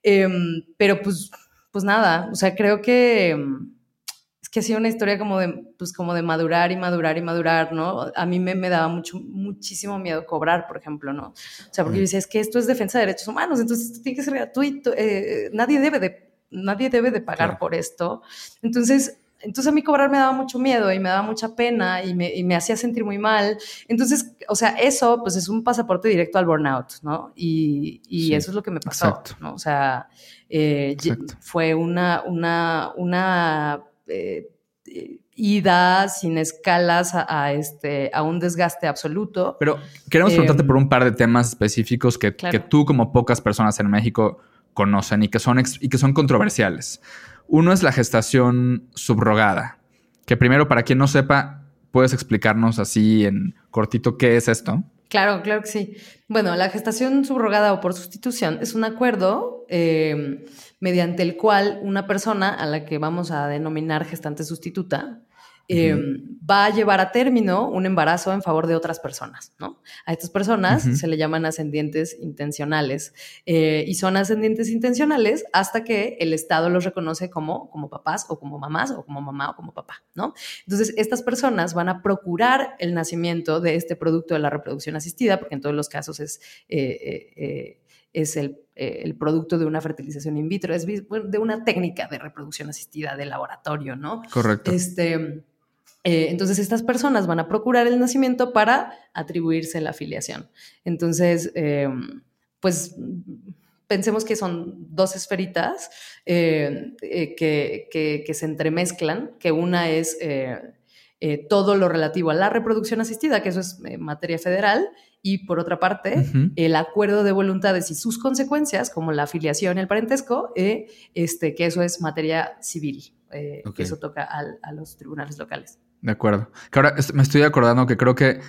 Em, pero pues pues nada, o sea, creo que es que ha sido una historia como de, pues como de madurar y madurar y madurar, ¿no? A mí me, me daba mucho, muchísimo miedo cobrar, por ejemplo, ¿no? O sea, porque yo decía, es que esto es defensa de derechos humanos, entonces esto tiene que ser gratuito, eh, nadie debe de, nadie debe de pagar por esto. Entonces, entonces a mí cobrar me daba mucho miedo y me daba mucha pena y me, y me, hacía sentir muy mal. Entonces, o sea, eso pues es un pasaporte directo al burnout, ¿no? Y, y eso es lo que me pasó, ¿no? O sea, eh, fue una, una, una eh, ida sin escalas a, este, a un desgaste absoluto. Pero queremos preguntarte por un par de temas específicos que, que tú como pocas personas en México conocen y que son, y que son controversiales. Uno es la gestación subrogada, que primero, para quien no sepa, puedes explicarnos así en cortito qué es esto. Claro, claro que sí. Bueno, la gestación subrogada o por sustitución es un acuerdo eh, mediante el cual una persona a la que vamos a denominar gestante sustituta Em, va a llevar a término un embarazo en favor de otras personas, ¿no? A estas personas se le llaman ascendientes intencionales eh, y son ascendientes intencionales hasta que el Estado los reconoce como, como papás o como mamás o como mamá o como papá, ¿no? Entonces, estas personas van a procurar el nacimiento de este producto de la reproducción asistida, porque en todos los casos es... Eh, eh, es el, el, producto de una fertilización in vitro, es de una técnica de reproducción asistida de laboratorio, ¿no? Correcto. Este, eh, entonces, estas personas van a procurar el nacimiento para atribuirse la afiliación. Entonces, eh, pues pensemos que son dos esferitas eh, que, que, se entremezclan, que una es todo lo relativo a la reproducción asistida, que eso es materia federal, y por otra parte, el acuerdo de voluntades y sus consecuencias, como la afiliación y el parentesco, este, que eso es materia civil, que eso toca a los tribunales locales. De acuerdo. Que ahora me estoy acordando que creo que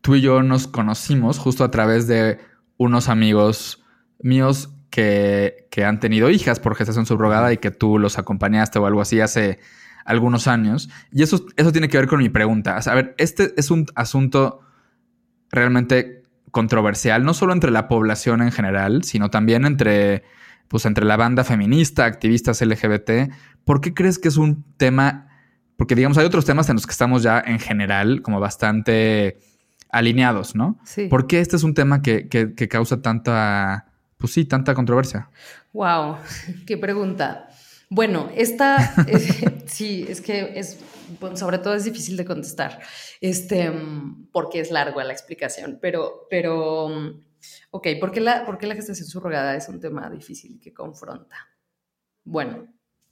tú y yo nos conocimos justo a través de unos amigos míos que, que han tenido hijas por gestación subrogada y que tú los acompañaste o algo así hace algunos años. Y eso, eso tiene que ver con mi pregunta. A ver, este es un asunto realmente controversial, no solo entre la población en general, sino también entre, pues, entre la banda feminista, activistas LGBT. ¿Por qué crees que es un tema? Porque, digamos, hay otros temas en los que estamos ya en general como bastante alineados, ¿no? Sí. ¿Por qué este es un tema que, que, que causa tanta, pues sí, tanta controversia? Wow, qué pregunta. Bueno, esta, sí, es que es, sobre todo es difícil de contestar, este, porque es larga la explicación, pero, pero, ok, ¿por qué la, por qué la gestación subrogada es un tema difícil que confronta? Bueno,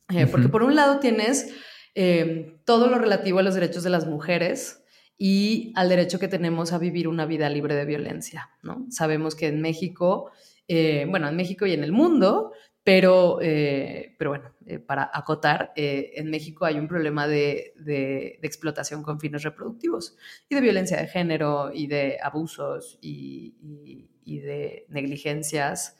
eh, porque por un lado tienes eh, todo lo relativo a los derechos de las mujeres, y al derecho que tenemos a vivir una vida libre de violencia, ¿no? Sabemos que en México, eh, bueno, en México y en el mundo pero, eh, pero bueno, para acotar, en México hay un problema de, de, explotación con fines reproductivos y de violencia de género y de abusos y, y, de negligencias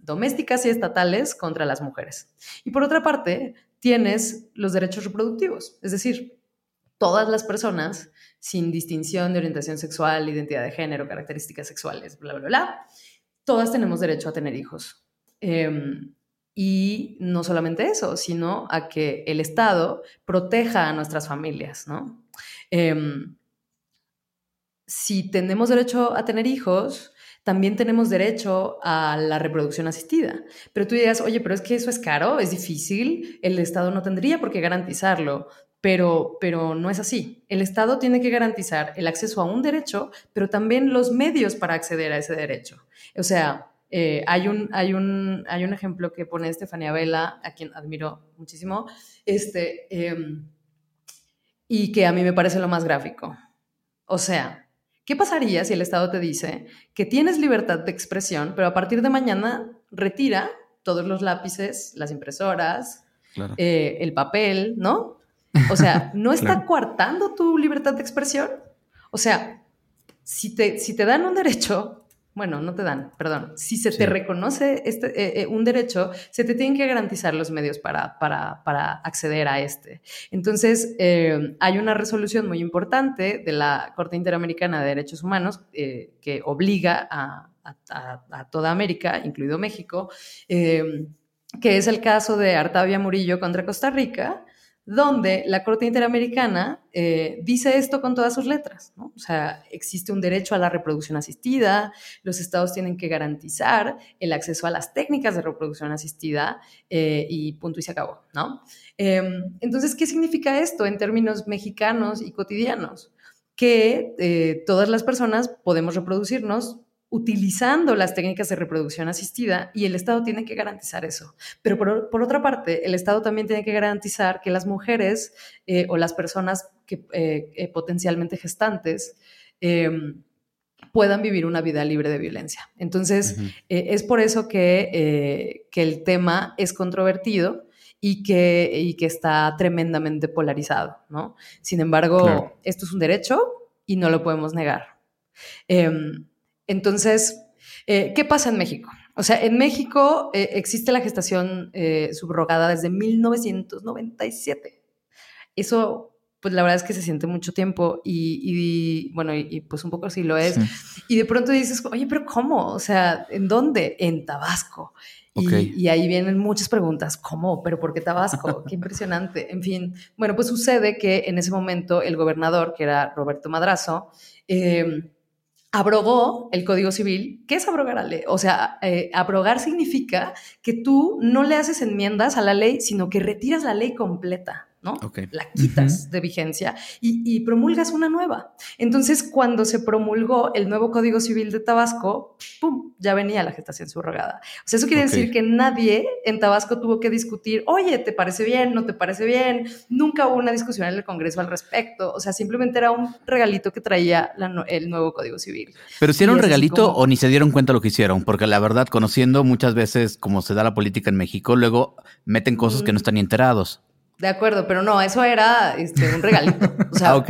domésticas y estatales contra las mujeres. Y por otra parte, tienes los derechos reproductivos, es decir, todas las personas, sin distinción de orientación sexual, identidad de género, características sexuales, bla, bla, bla, todas tenemos derecho a tener hijos Em, y no solamente eso, sino a que el Estado proteja a nuestras familias, ¿no? Em, si tenemos derecho a tener hijos, también tenemos derecho a la reproducción asistida. Pero tú dirías, oye, pero es que eso es caro, es difícil, el Estado no tendría por qué garantizarlo. Pero, pero no es así. El Estado tiene que garantizar el acceso a un derecho, pero también los medios para acceder a ese derecho. O sea, eh, hay, un, hay, un, hay un ejemplo que pone Estefanía Vela, a quien admiro muchísimo, este, em, y que a mí me parece lo más gráfico. O sea, ¿qué pasaría si el Estado te dice que tienes libertad de expresión, pero a partir de mañana retira todos los lápices, las impresoras, eh, el papel, ¿no? O sea, ¿no está coartando tu libertad de expresión? O sea, si te, si te dan un derecho, bueno, no te dan, perdón. Si se te reconoce este, eh, eh, un derecho, se te tienen que garantizar los medios para, para, acceder a este. Entonces, eh, hay una resolución muy importante de la Corte Interamericana de Derechos Humanos que obliga a, a, toda América, incluido México, que es el caso de Artavia Murillo contra Costa Rica, donde la Corte Interamericana eh, dice esto con todas sus letras. O sea, existe un derecho a la reproducción asistida, los estados tienen que garantizar el acceso a las técnicas de reproducción asistida eh, y punto y se acabó. ¿no? Em, entonces, ¿qué significa esto en términos mexicanos y cotidianos? Que eh, todas las personas podemos reproducirnos utilizando las técnicas de reproducción asistida y el Estado tiene que garantizar eso. Pero por, otra parte, el Estado también tiene que garantizar que las mujeres eh, o las personas que, eh, eh, potencialmente gestantes em, puedan vivir una vida libre de violencia. Entonces, es por eso que, que, el tema es controvertido y que, y que está tremendamente polarizado, ¿no? Sin embargo, esto es un derecho y no lo podemos negar. Em, entonces, eh, ¿qué pasa en México? O sea, en México eh, existe la gestación eh, subrogada desde 1997. Eso, pues la verdad es que se siente mucho tiempo y, bueno, y, pues un poco así lo es. Y de pronto dices, oye, pero ¿cómo? O sea, ¿en dónde? En Tabasco. Y, ahí vienen muchas preguntas, ¿cómo? ¿Pero por qué Tabasco? Qué impresionante. En fin, bueno, pues sucede que en ese momento el gobernador, que era Roberto Madrazo, eh, abrogó el Código Civil. ¿Qué es abrogar? O sea, eh, abrogar significa que tú no le haces enmiendas a la ley, sino que retiras la ley completa. ¿No? La quitas de vigencia y, promulgas una nueva. Entonces, cuando se promulgó el nuevo Código Civil de Tabasco, ¡pum! ya venía la gestación subrogada. O sea, eso quiere decir que nadie en Tabasco tuvo que discutir, oye, ¿te parece bien? ¿No te parece bien? Nunca hubo una discusión en el Congreso al respecto. O sea, simplemente era un regalito que traía el nuevo Código Civil. Pero si era un regalito o ni se dieron cuenta lo que hicieron, porque la verdad, conociendo muchas veces cómo se da la política en México, luego meten cosas que no están ni enterados. De acuerdo, pero no, eso era este, un regalito. O sea, ah,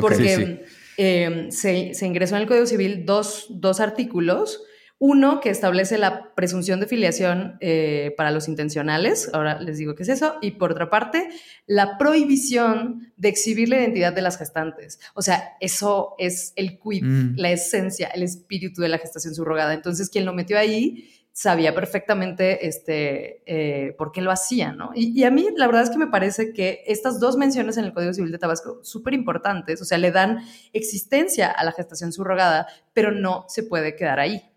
porque, em, se, se, ingresó en el Código Civil dos, dos artículos uno que establece la presunción de filiación eh, para los intencionales, ahora les digo qué es eso, y por otra parte, la prohibición de exhibir la identidad de las gestantes. O sea, eso es el quid, mm. la esencia, el espíritu de la gestación subrogada. Entonces, quien lo metió ahí sabía perfectamente este, eh, por qué lo hacía, ¿no? Y, y, a mí la verdad es que me parece que estas dos menciones en el Código Civil de Tabasco, súper importantes, o sea, le dan existencia a la gestación subrogada, pero no se puede quedar ahí.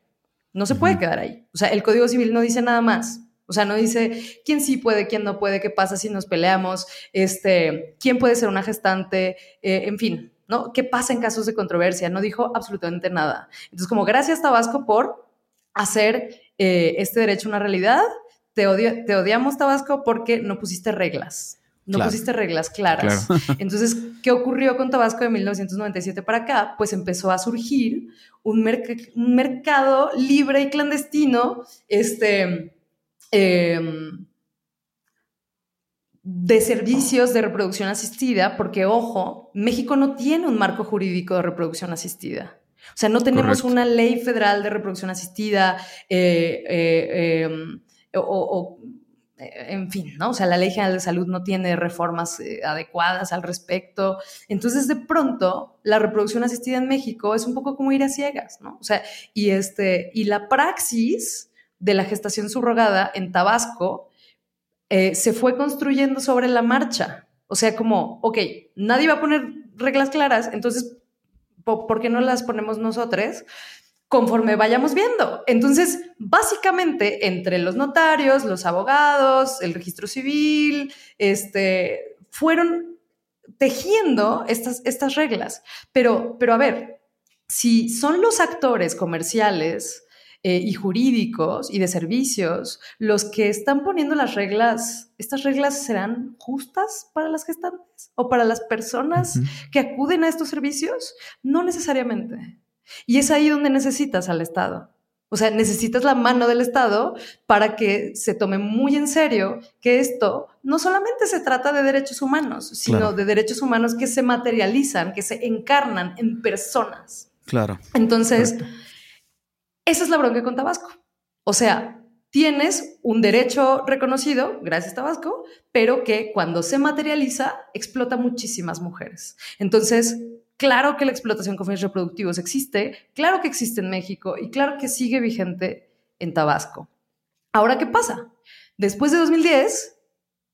No se puede quedar ahí. O sea, el Código Civil no dice nada más. O sea, no dice quién sí puede, quién no puede, qué pasa si nos peleamos, este, quién puede ser una gestante, eh, en fin, ¿no? ¿Qué pasa en casos de controversia? No dijo absolutamente nada. Entonces, como gracias Tabasco por hacer eh, este derecho una realidad, te, te odiamos Tabasco porque no pusiste reglas. No pusiste reglas claras. Entonces, ¿qué ocurrió con Tabasco de 1997 para acá? Pues empezó a surgir un, mercado libre y clandestino, este, em, de servicios de reproducción asistida, porque, ojo, México no tiene un marco jurídico de reproducción asistida. O sea, no tenemos una ley federal de reproducción asistida eh, eh, em, o eh, en fin, ¿no? O sea, la Ley General de Salud no tiene reformas adecuadas al respecto. Entonces, de pronto, la reproducción asistida en México es un poco como ir a ciegas, ¿no? O sea, y, este, y la praxis de la gestación subrogada en Tabasco se fue construyendo sobre la marcha. O sea, como, ok, nadie va a poner reglas claras, entonces, ¿por qué no las ponemos nosotros? conforme vayamos viendo. Entonces, básicamente, entre los notarios, los abogados, el registro civil, este, fueron tejiendo estas, estas reglas. Pero, pero a ver, si son los actores comerciales eh, y jurídicos y de servicios los que están poniendo las reglas, ¿estas reglas serán justas para las gestantes o para las personas que acuden a estos servicios? No necesariamente. Y es ahí donde necesitas al Estado. O sea, necesitas la mano del Estado para que se tome muy en serio que esto no solamente se trata de derechos humanos, sino de derechos humanos que se materializan, que se encarnan en personas. Claro. Entonces, esa es la bronca con Tabasco. O sea, tienes un derecho reconocido, gracias Tabasco, pero que cuando se materializa explota muchísimas mujeres. Entonces, Claro que la explotación con fines reproductivos existe, claro que existe en México y claro que sigue vigente en Tabasco. Ahora, ¿qué pasa? Después de 2010,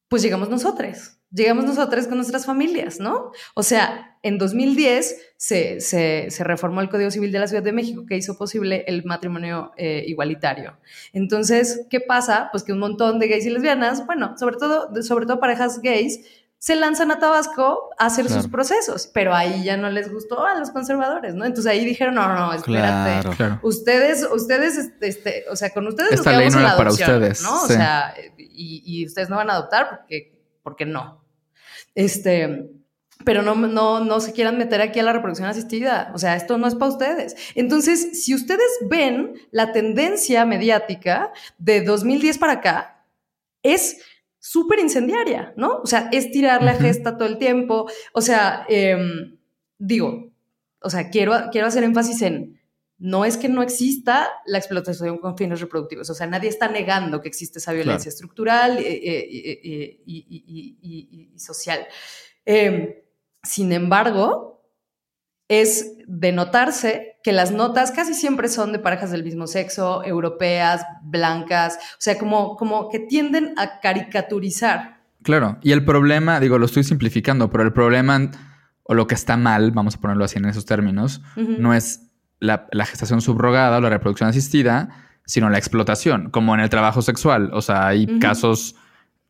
pues llegamos nosotros, llegamos nosotros con nuestras familias, ¿no? O sea, en 2010 se, se, reformó el Código Civil de la Ciudad de México que hizo posible el matrimonio eh, igualitario. Entonces, ¿qué pasa? Pues que un montón de gays y lesbianas, bueno, sobre todo, sobre todo parejas gays, se lanzan a Tabasco a hacer sus procesos, pero ahí ya no les gustó a los conservadores, ¿no? Entonces ahí dijeron, no, no, espérate, ustedes, ustedes, este, o sea, con ustedes Esta ley no era para ustedes, ¿no? O sea, y, ustedes no van a adoptar porque, porque no. Este, pero no, no, no se quieran meter aquí a la reproducción asistida. O sea, esto no es para ustedes. Entonces, si ustedes ven la tendencia mediática de 2010 para acá, es súper incendiaria, ¿no? O sea, es tirar la gesta todo el tiempo. O sea, em, digo, o sea, quiero, quiero hacer énfasis en, no es que no exista la explotación con fines reproductivos, o sea, nadie está negando que existe esa violencia estructural eh, eh, eh, y, social. Em, sin embargo, es de notarse que las notas casi siempre son de parejas del mismo sexo, europeas, blancas, o sea, como, como que tienden a caricaturizar. Claro, y el problema, digo, lo estoy simplificando, pero el problema o lo que está mal, vamos a ponerlo así en esos términos, no es la, gestación subrogada o la reproducción asistida, sino la explotación, como en el trabajo sexual. O sea, hay casos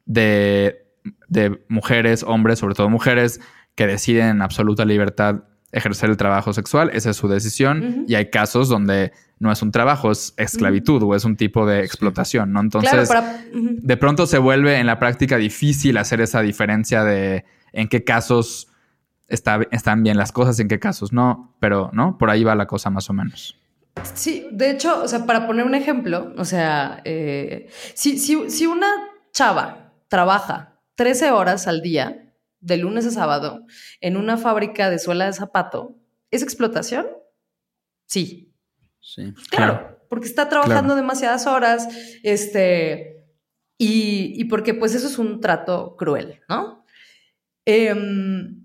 de, de mujeres, hombres, sobre todo mujeres, que deciden en absoluta libertad ejercer el trabajo sexual, esa es su decisión. Y hay casos donde no es un trabajo, es esclavitud o es un tipo de explotación, ¿no? Entonces, de pronto se vuelve en la práctica difícil hacer esa diferencia de en qué casos están bien las cosas y en qué casos no, pero, ¿no? Por ahí va la cosa más o menos. Sí, de hecho, o sea, para poner un ejemplo, o sea, eh, si, si una chava trabaja 13 horas al día, de lunes a sábado, en una fábrica de suela de zapato, ¿es explotación? Sí. Sí. Claro, porque está trabajando demasiadas horas, este, y, porque pues eso es un trato cruel, ¿no? Em,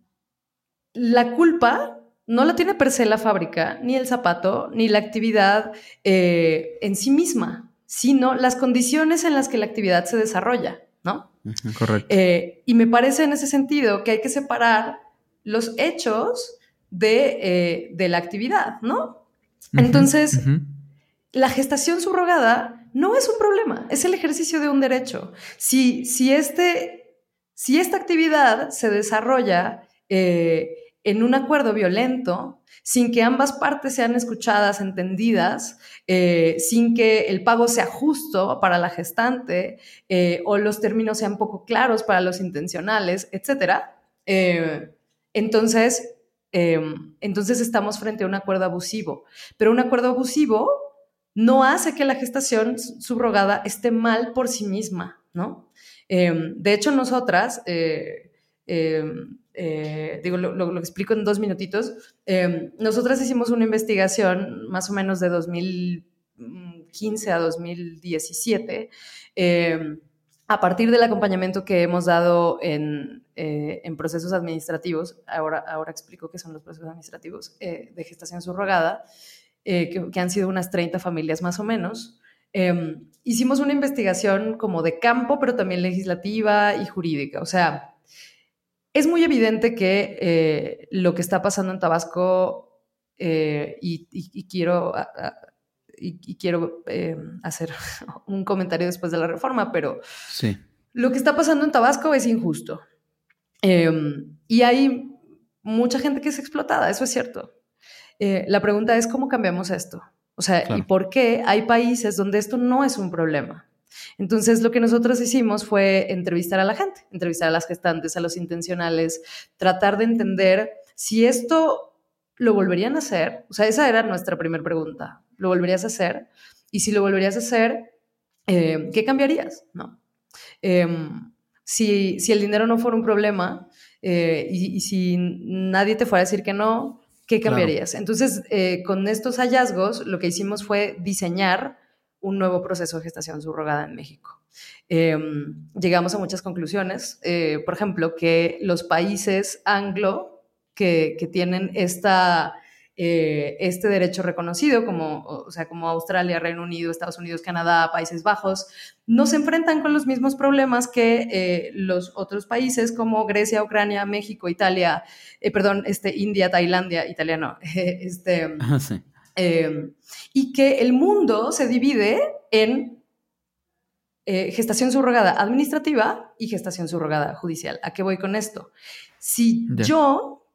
la culpa no la tiene per se la fábrica, ni el zapato, ni la actividad eh, en sí misma, sino las condiciones en las que la actividad se desarrolla, ¿no? Correcto. Eh, y me parece en ese sentido que hay que separar los hechos de, eh, la actividad, ¿no? Entonces, la gestación subrogada no es un problema, es el ejercicio de un derecho. Si, si, este, si esta actividad se desarrolla eh, en un acuerdo violento, sin que ambas partes sean escuchadas, entendidas, eh, sin que el pago sea justo para la gestante eh, o los términos sean poco claros para los intencionales, etc. Eh, entonces, entonces estamos frente a un acuerdo abusivo. Pero un acuerdo abusivo no hace que la gestación subrogada esté mal por sí misma, ¿no? de hecho, nosotras digo, lo, explico en dos minutitos. Eh, nosotras hicimos una investigación más o menos de 2015 a 2017 eh, a partir del acompañamiento que hemos dado en, en procesos administrativos. Ahora, ahora explico qué son los procesos administrativos de gestación subrogada, que, que, han sido unas 30 familias más o menos. hicimos una investigación como de campo, pero también legislativa y jurídica. O sea, es muy evidente que eh, lo que está pasando en Tabasco, eh, y, quiero, y, quiero eh, hacer un comentario después de la reforma, pero sí. lo que está pasando en Tabasco es injusto. Em, y hay mucha gente que es explotada, eso es cierto. la pregunta es cómo cambiamos esto. O sea, ¿y por qué hay países donde esto no es un problema? Entonces, lo que nosotros hicimos fue entrevistar a la gente, entrevistar a las gestantes, a los intencionales, tratar de entender si esto lo volverían a hacer. O sea, esa era nuestra primera pregunta. ¿Lo volverías a hacer? Y si lo volverías a hacer, eh, ¿qué cambiarías? ¿No? Em, si, el dinero no fuera un problema eh, y, si nadie te fuera a decir que no, ¿qué cambiarías? Entonces, eh, con estos hallazgos, lo que hicimos fue diseñar un nuevo proceso de gestación subrogada en México. Em, llegamos a muchas conclusiones, eh, por ejemplo, que los países anglo que, tienen esta, eh, este derecho reconocido, como, o sea, como Australia, Reino Unido, Estados Unidos, Canadá, Países Bajos, no se enfrentan con los mismos problemas que eh, los otros países como Grecia, Ucrania, México, Italia, perdón, este, India, Tailandia, Italia no, este, ah, sí. Em, y que el mundo se divide en eh, gestación subrogada administrativa y gestación subrogada judicial. ¿A qué voy con esto? Si yo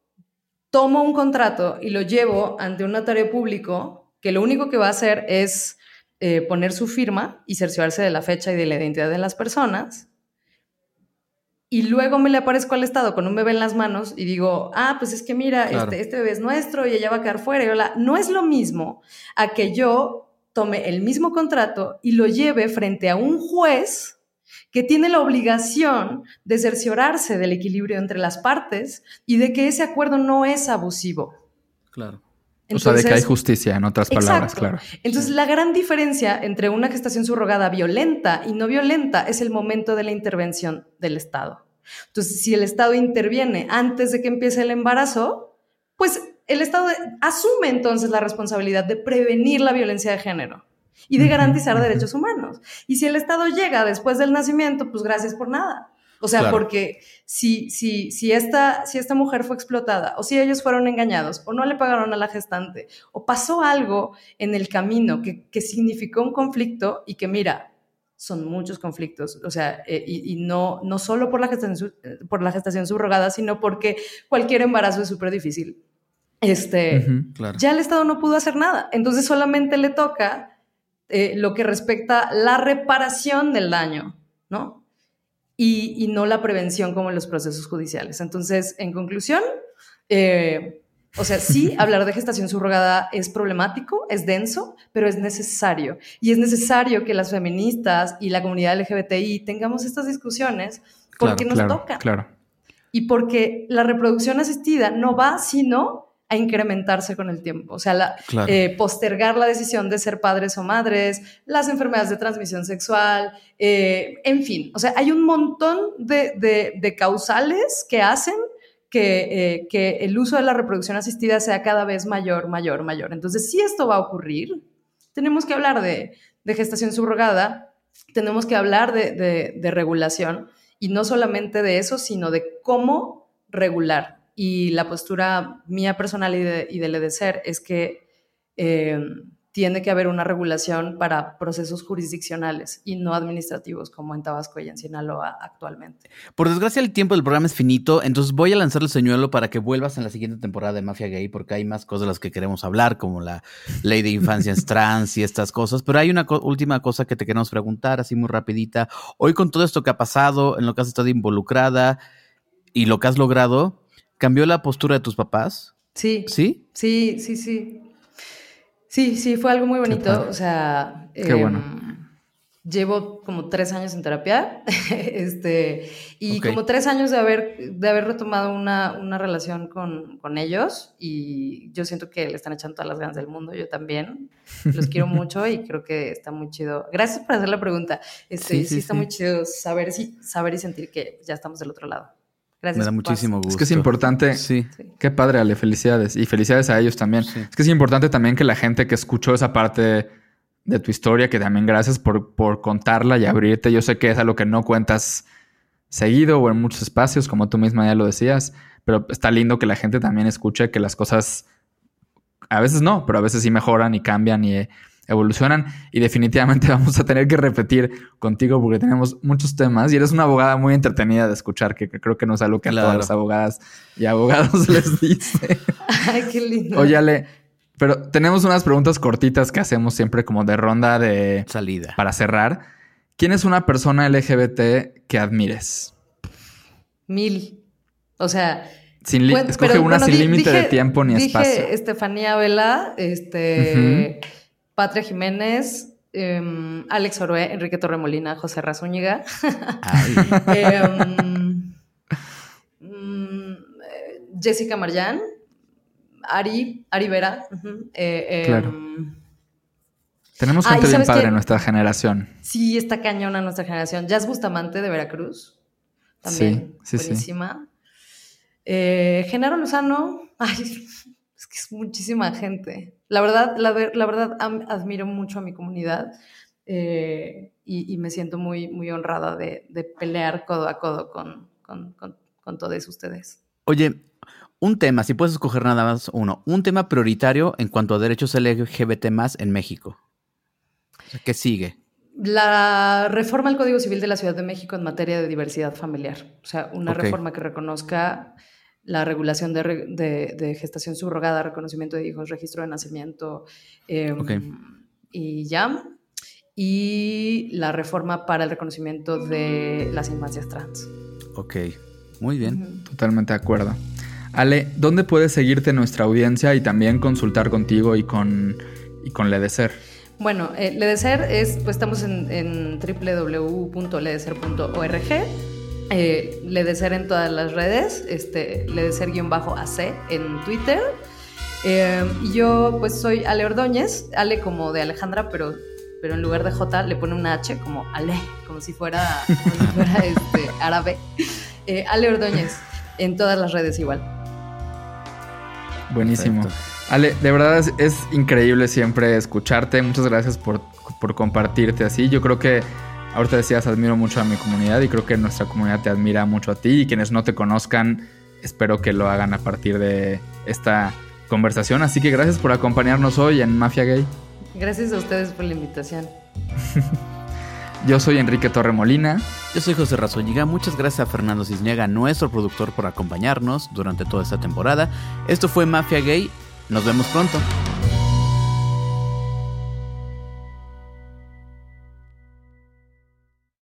tomo un contrato y lo llevo ante un notario público, que lo único que va a hacer es eh, poner su firma y cerciorarse de la fecha y de la identidad de las personas, y luego me le aparezco al Estado con un bebé en las manos y digo, ah, pues es que mira, este, este, bebé es nuestro y ella va a quedar fuera. Y hola. No es lo mismo a que yo tome el mismo contrato y lo lleve frente a un juez que tiene la obligación de cerciorarse del equilibrio entre las partes y de que ese acuerdo no es abusivo. Claro. O sea, de que hay justicia, en otras palabras, claro. Entonces, la gran diferencia entre una gestación subrogada violenta y no violenta es el momento de la intervención del Estado. Entonces, si el Estado interviene antes de que empiece el embarazo, pues el Estado asume entonces la responsabilidad de prevenir la violencia de género y de garantizar derechos humanos. Y si el Estado llega después del nacimiento, pues gracias por nada. O sea, porque si, si, si, esta, si esta mujer fue explotada, o si ellos fueron engañados, o no le pagaron a la gestante, o pasó algo en el camino que, que significó un conflicto y que mira, son muchos conflictos, o sea, eh, y, no, no solo por la, gestación, por la gestación subrogada, sino porque cualquier embarazo es súper difícil. este, ya el Estado no pudo hacer nada. Entonces solamente le toca eh, lo que respecta la reparación del daño, ¿no? Y, no la prevención como en los procesos judiciales. Entonces, en conclusión, eh, o sea, sí, hablar de gestación subrogada es problemático, es denso, pero es necesario. Y es necesario que las feministas y la comunidad LGBTI tengamos estas discusiones porque nos toca. Claro. Y porque la reproducción asistida no va sino a incrementarse con el tiempo. O sea, eh, postergar la decisión de ser padres o madres, las enfermedades de transmisión sexual, eh, en fin. O sea, hay un montón de, causales que hacen que, eh, que, el uso de la reproducción asistida sea cada vez mayor, mayor, mayor. Entonces, si esto va a ocurrir, tenemos que hablar de, gestación subrogada, tenemos que hablar de regulación y no solamente de eso, sino de cómo regular y la postura mía personal y, de, y del EDESER es que eh, tiene que haber una regulación para procesos jurisdiccionales y no administrativos como en Tabasco y en Sinaloa actualmente. Por desgracia el tiempo del programa es finito, entonces voy a lanzar el señuelo para que vuelvas en la siguiente temporada de Mafia Gay porque hay más cosas de las que queremos hablar, como la ley de infancias trans y estas cosas, pero hay una última cosa que te queremos preguntar así muy rapidita. Hoy con todo esto que ha pasado, en lo que has estado involucrada y lo que has logrado, ¿Cambió la postura de tus papás? Sí. ¿Sí? Sí, sí, sí. Sí, sí, fue algo muy bonito. O sea, Qué bueno. Em, llevo como tres años en terapia, este, y como tres años de haber, de haber retomado una, una relación con, con, ellos, y yo siento que le están echando todas las ganas del mundo, yo también, los quiero mucho y creo que está muy chido. Gracias por hacer la pregunta. Este, sí, está muy chido saber, saber y sentir que ya estamos del otro lado. Gracias. Me da muchísimo gusto. Es que es importante. Sí. Qué padre, Ale. Felicidades. Y felicidades a ellos también. Es que es importante también que la gente que escuchó esa parte de tu historia, que también gracias por, por contarla y abrirte. Yo sé que es algo que no cuentas seguido o en muchos espacios, como tú misma ya lo decías, pero está lindo que la gente también escuche que las cosas a veces no, pero a veces sí mejoran y cambian y evolucionan y definitivamente vamos a tener que repetir contigo porque tenemos muchos temas y eres una abogada muy entretenida de escuchar, que, creo que no es algo que a todas las abogadas y abogados les dice. Ay, qué lindo. Óyale, pero tenemos unas preguntas cortitas que hacemos siempre como de ronda de salida. Para cerrar, ¿quién es una persona LGBT que admires? Mil. O sea, sin escoge una sin límite de tiempo ni dije espacio. Estefanía Vela, este Patria Jiménez, em, Alex Orué, Enrique Torremolina, José Razúñiga. Em, mm, Jessica Marjan, Ari, Ari Vera. Eh, em, claro. Tenemos ah, gente bien padre en nuestra generación. Sí, está cañona nuestra generación. Jazz Bustamante de Veracruz. También. Sí, sí, buenísima. Eh, Genaro Lozano. Ay, es que es muchísima gente. La verdad, la, verdad, admiro mucho a mi comunidad eh, y, me siento muy, muy honrada de, pelear codo a codo con, con, todos ustedes. Oye, un tema, si puedes escoger nada más uno, un tema prioritario en cuanto a derechos LGBT más en México. ¿Qué sigue? La reforma al Código Civil de la Ciudad de México en materia de diversidad familiar. O sea, una reforma que reconozca la regulación de, gestación subrogada, reconocimiento de hijos, registro de nacimiento em, y ya. Y la reforma para el reconocimiento de las infancias trans. Ok, muy bien. Totalmente de acuerdo. Ale, ¿dónde puedes seguirte nuestra audiencia y también consultar contigo y con, y con Ledecer? Bueno, eh, Ledecer es, pues estamos en, en www.ledecer.org eh, Ledecer en todas las redes, este, Ledecer-AC en Twitter. Eh, y yo pues soy Ale Ordóñez, Ale como de Alejandra, pero, pero en lugar de J le pone una H como Ale, como si fuera, este, árabe. Eh, Ale Ordóñez en todas las redes igual. Buenísimo. Ale, de verdad es, increíble siempre escucharte. Muchas gracias por, por compartirte así. Yo creo que Ahorita decías, admiro mucho a mi comunidad y creo que nuestra comunidad te admira mucho a ti y quienes no te conozcan, espero que lo hagan a partir de esta conversación. Así que gracias por acompañarnos hoy en Mafia Gay. Gracias a ustedes por la invitación. Yo soy Enrique Torremolina. Yo soy José Razolliga. Muchas gracias a Fernando Cisniega, nuestro productor, por acompañarnos durante toda esta temporada. Esto fue Mafia Gay. Nos vemos pronto.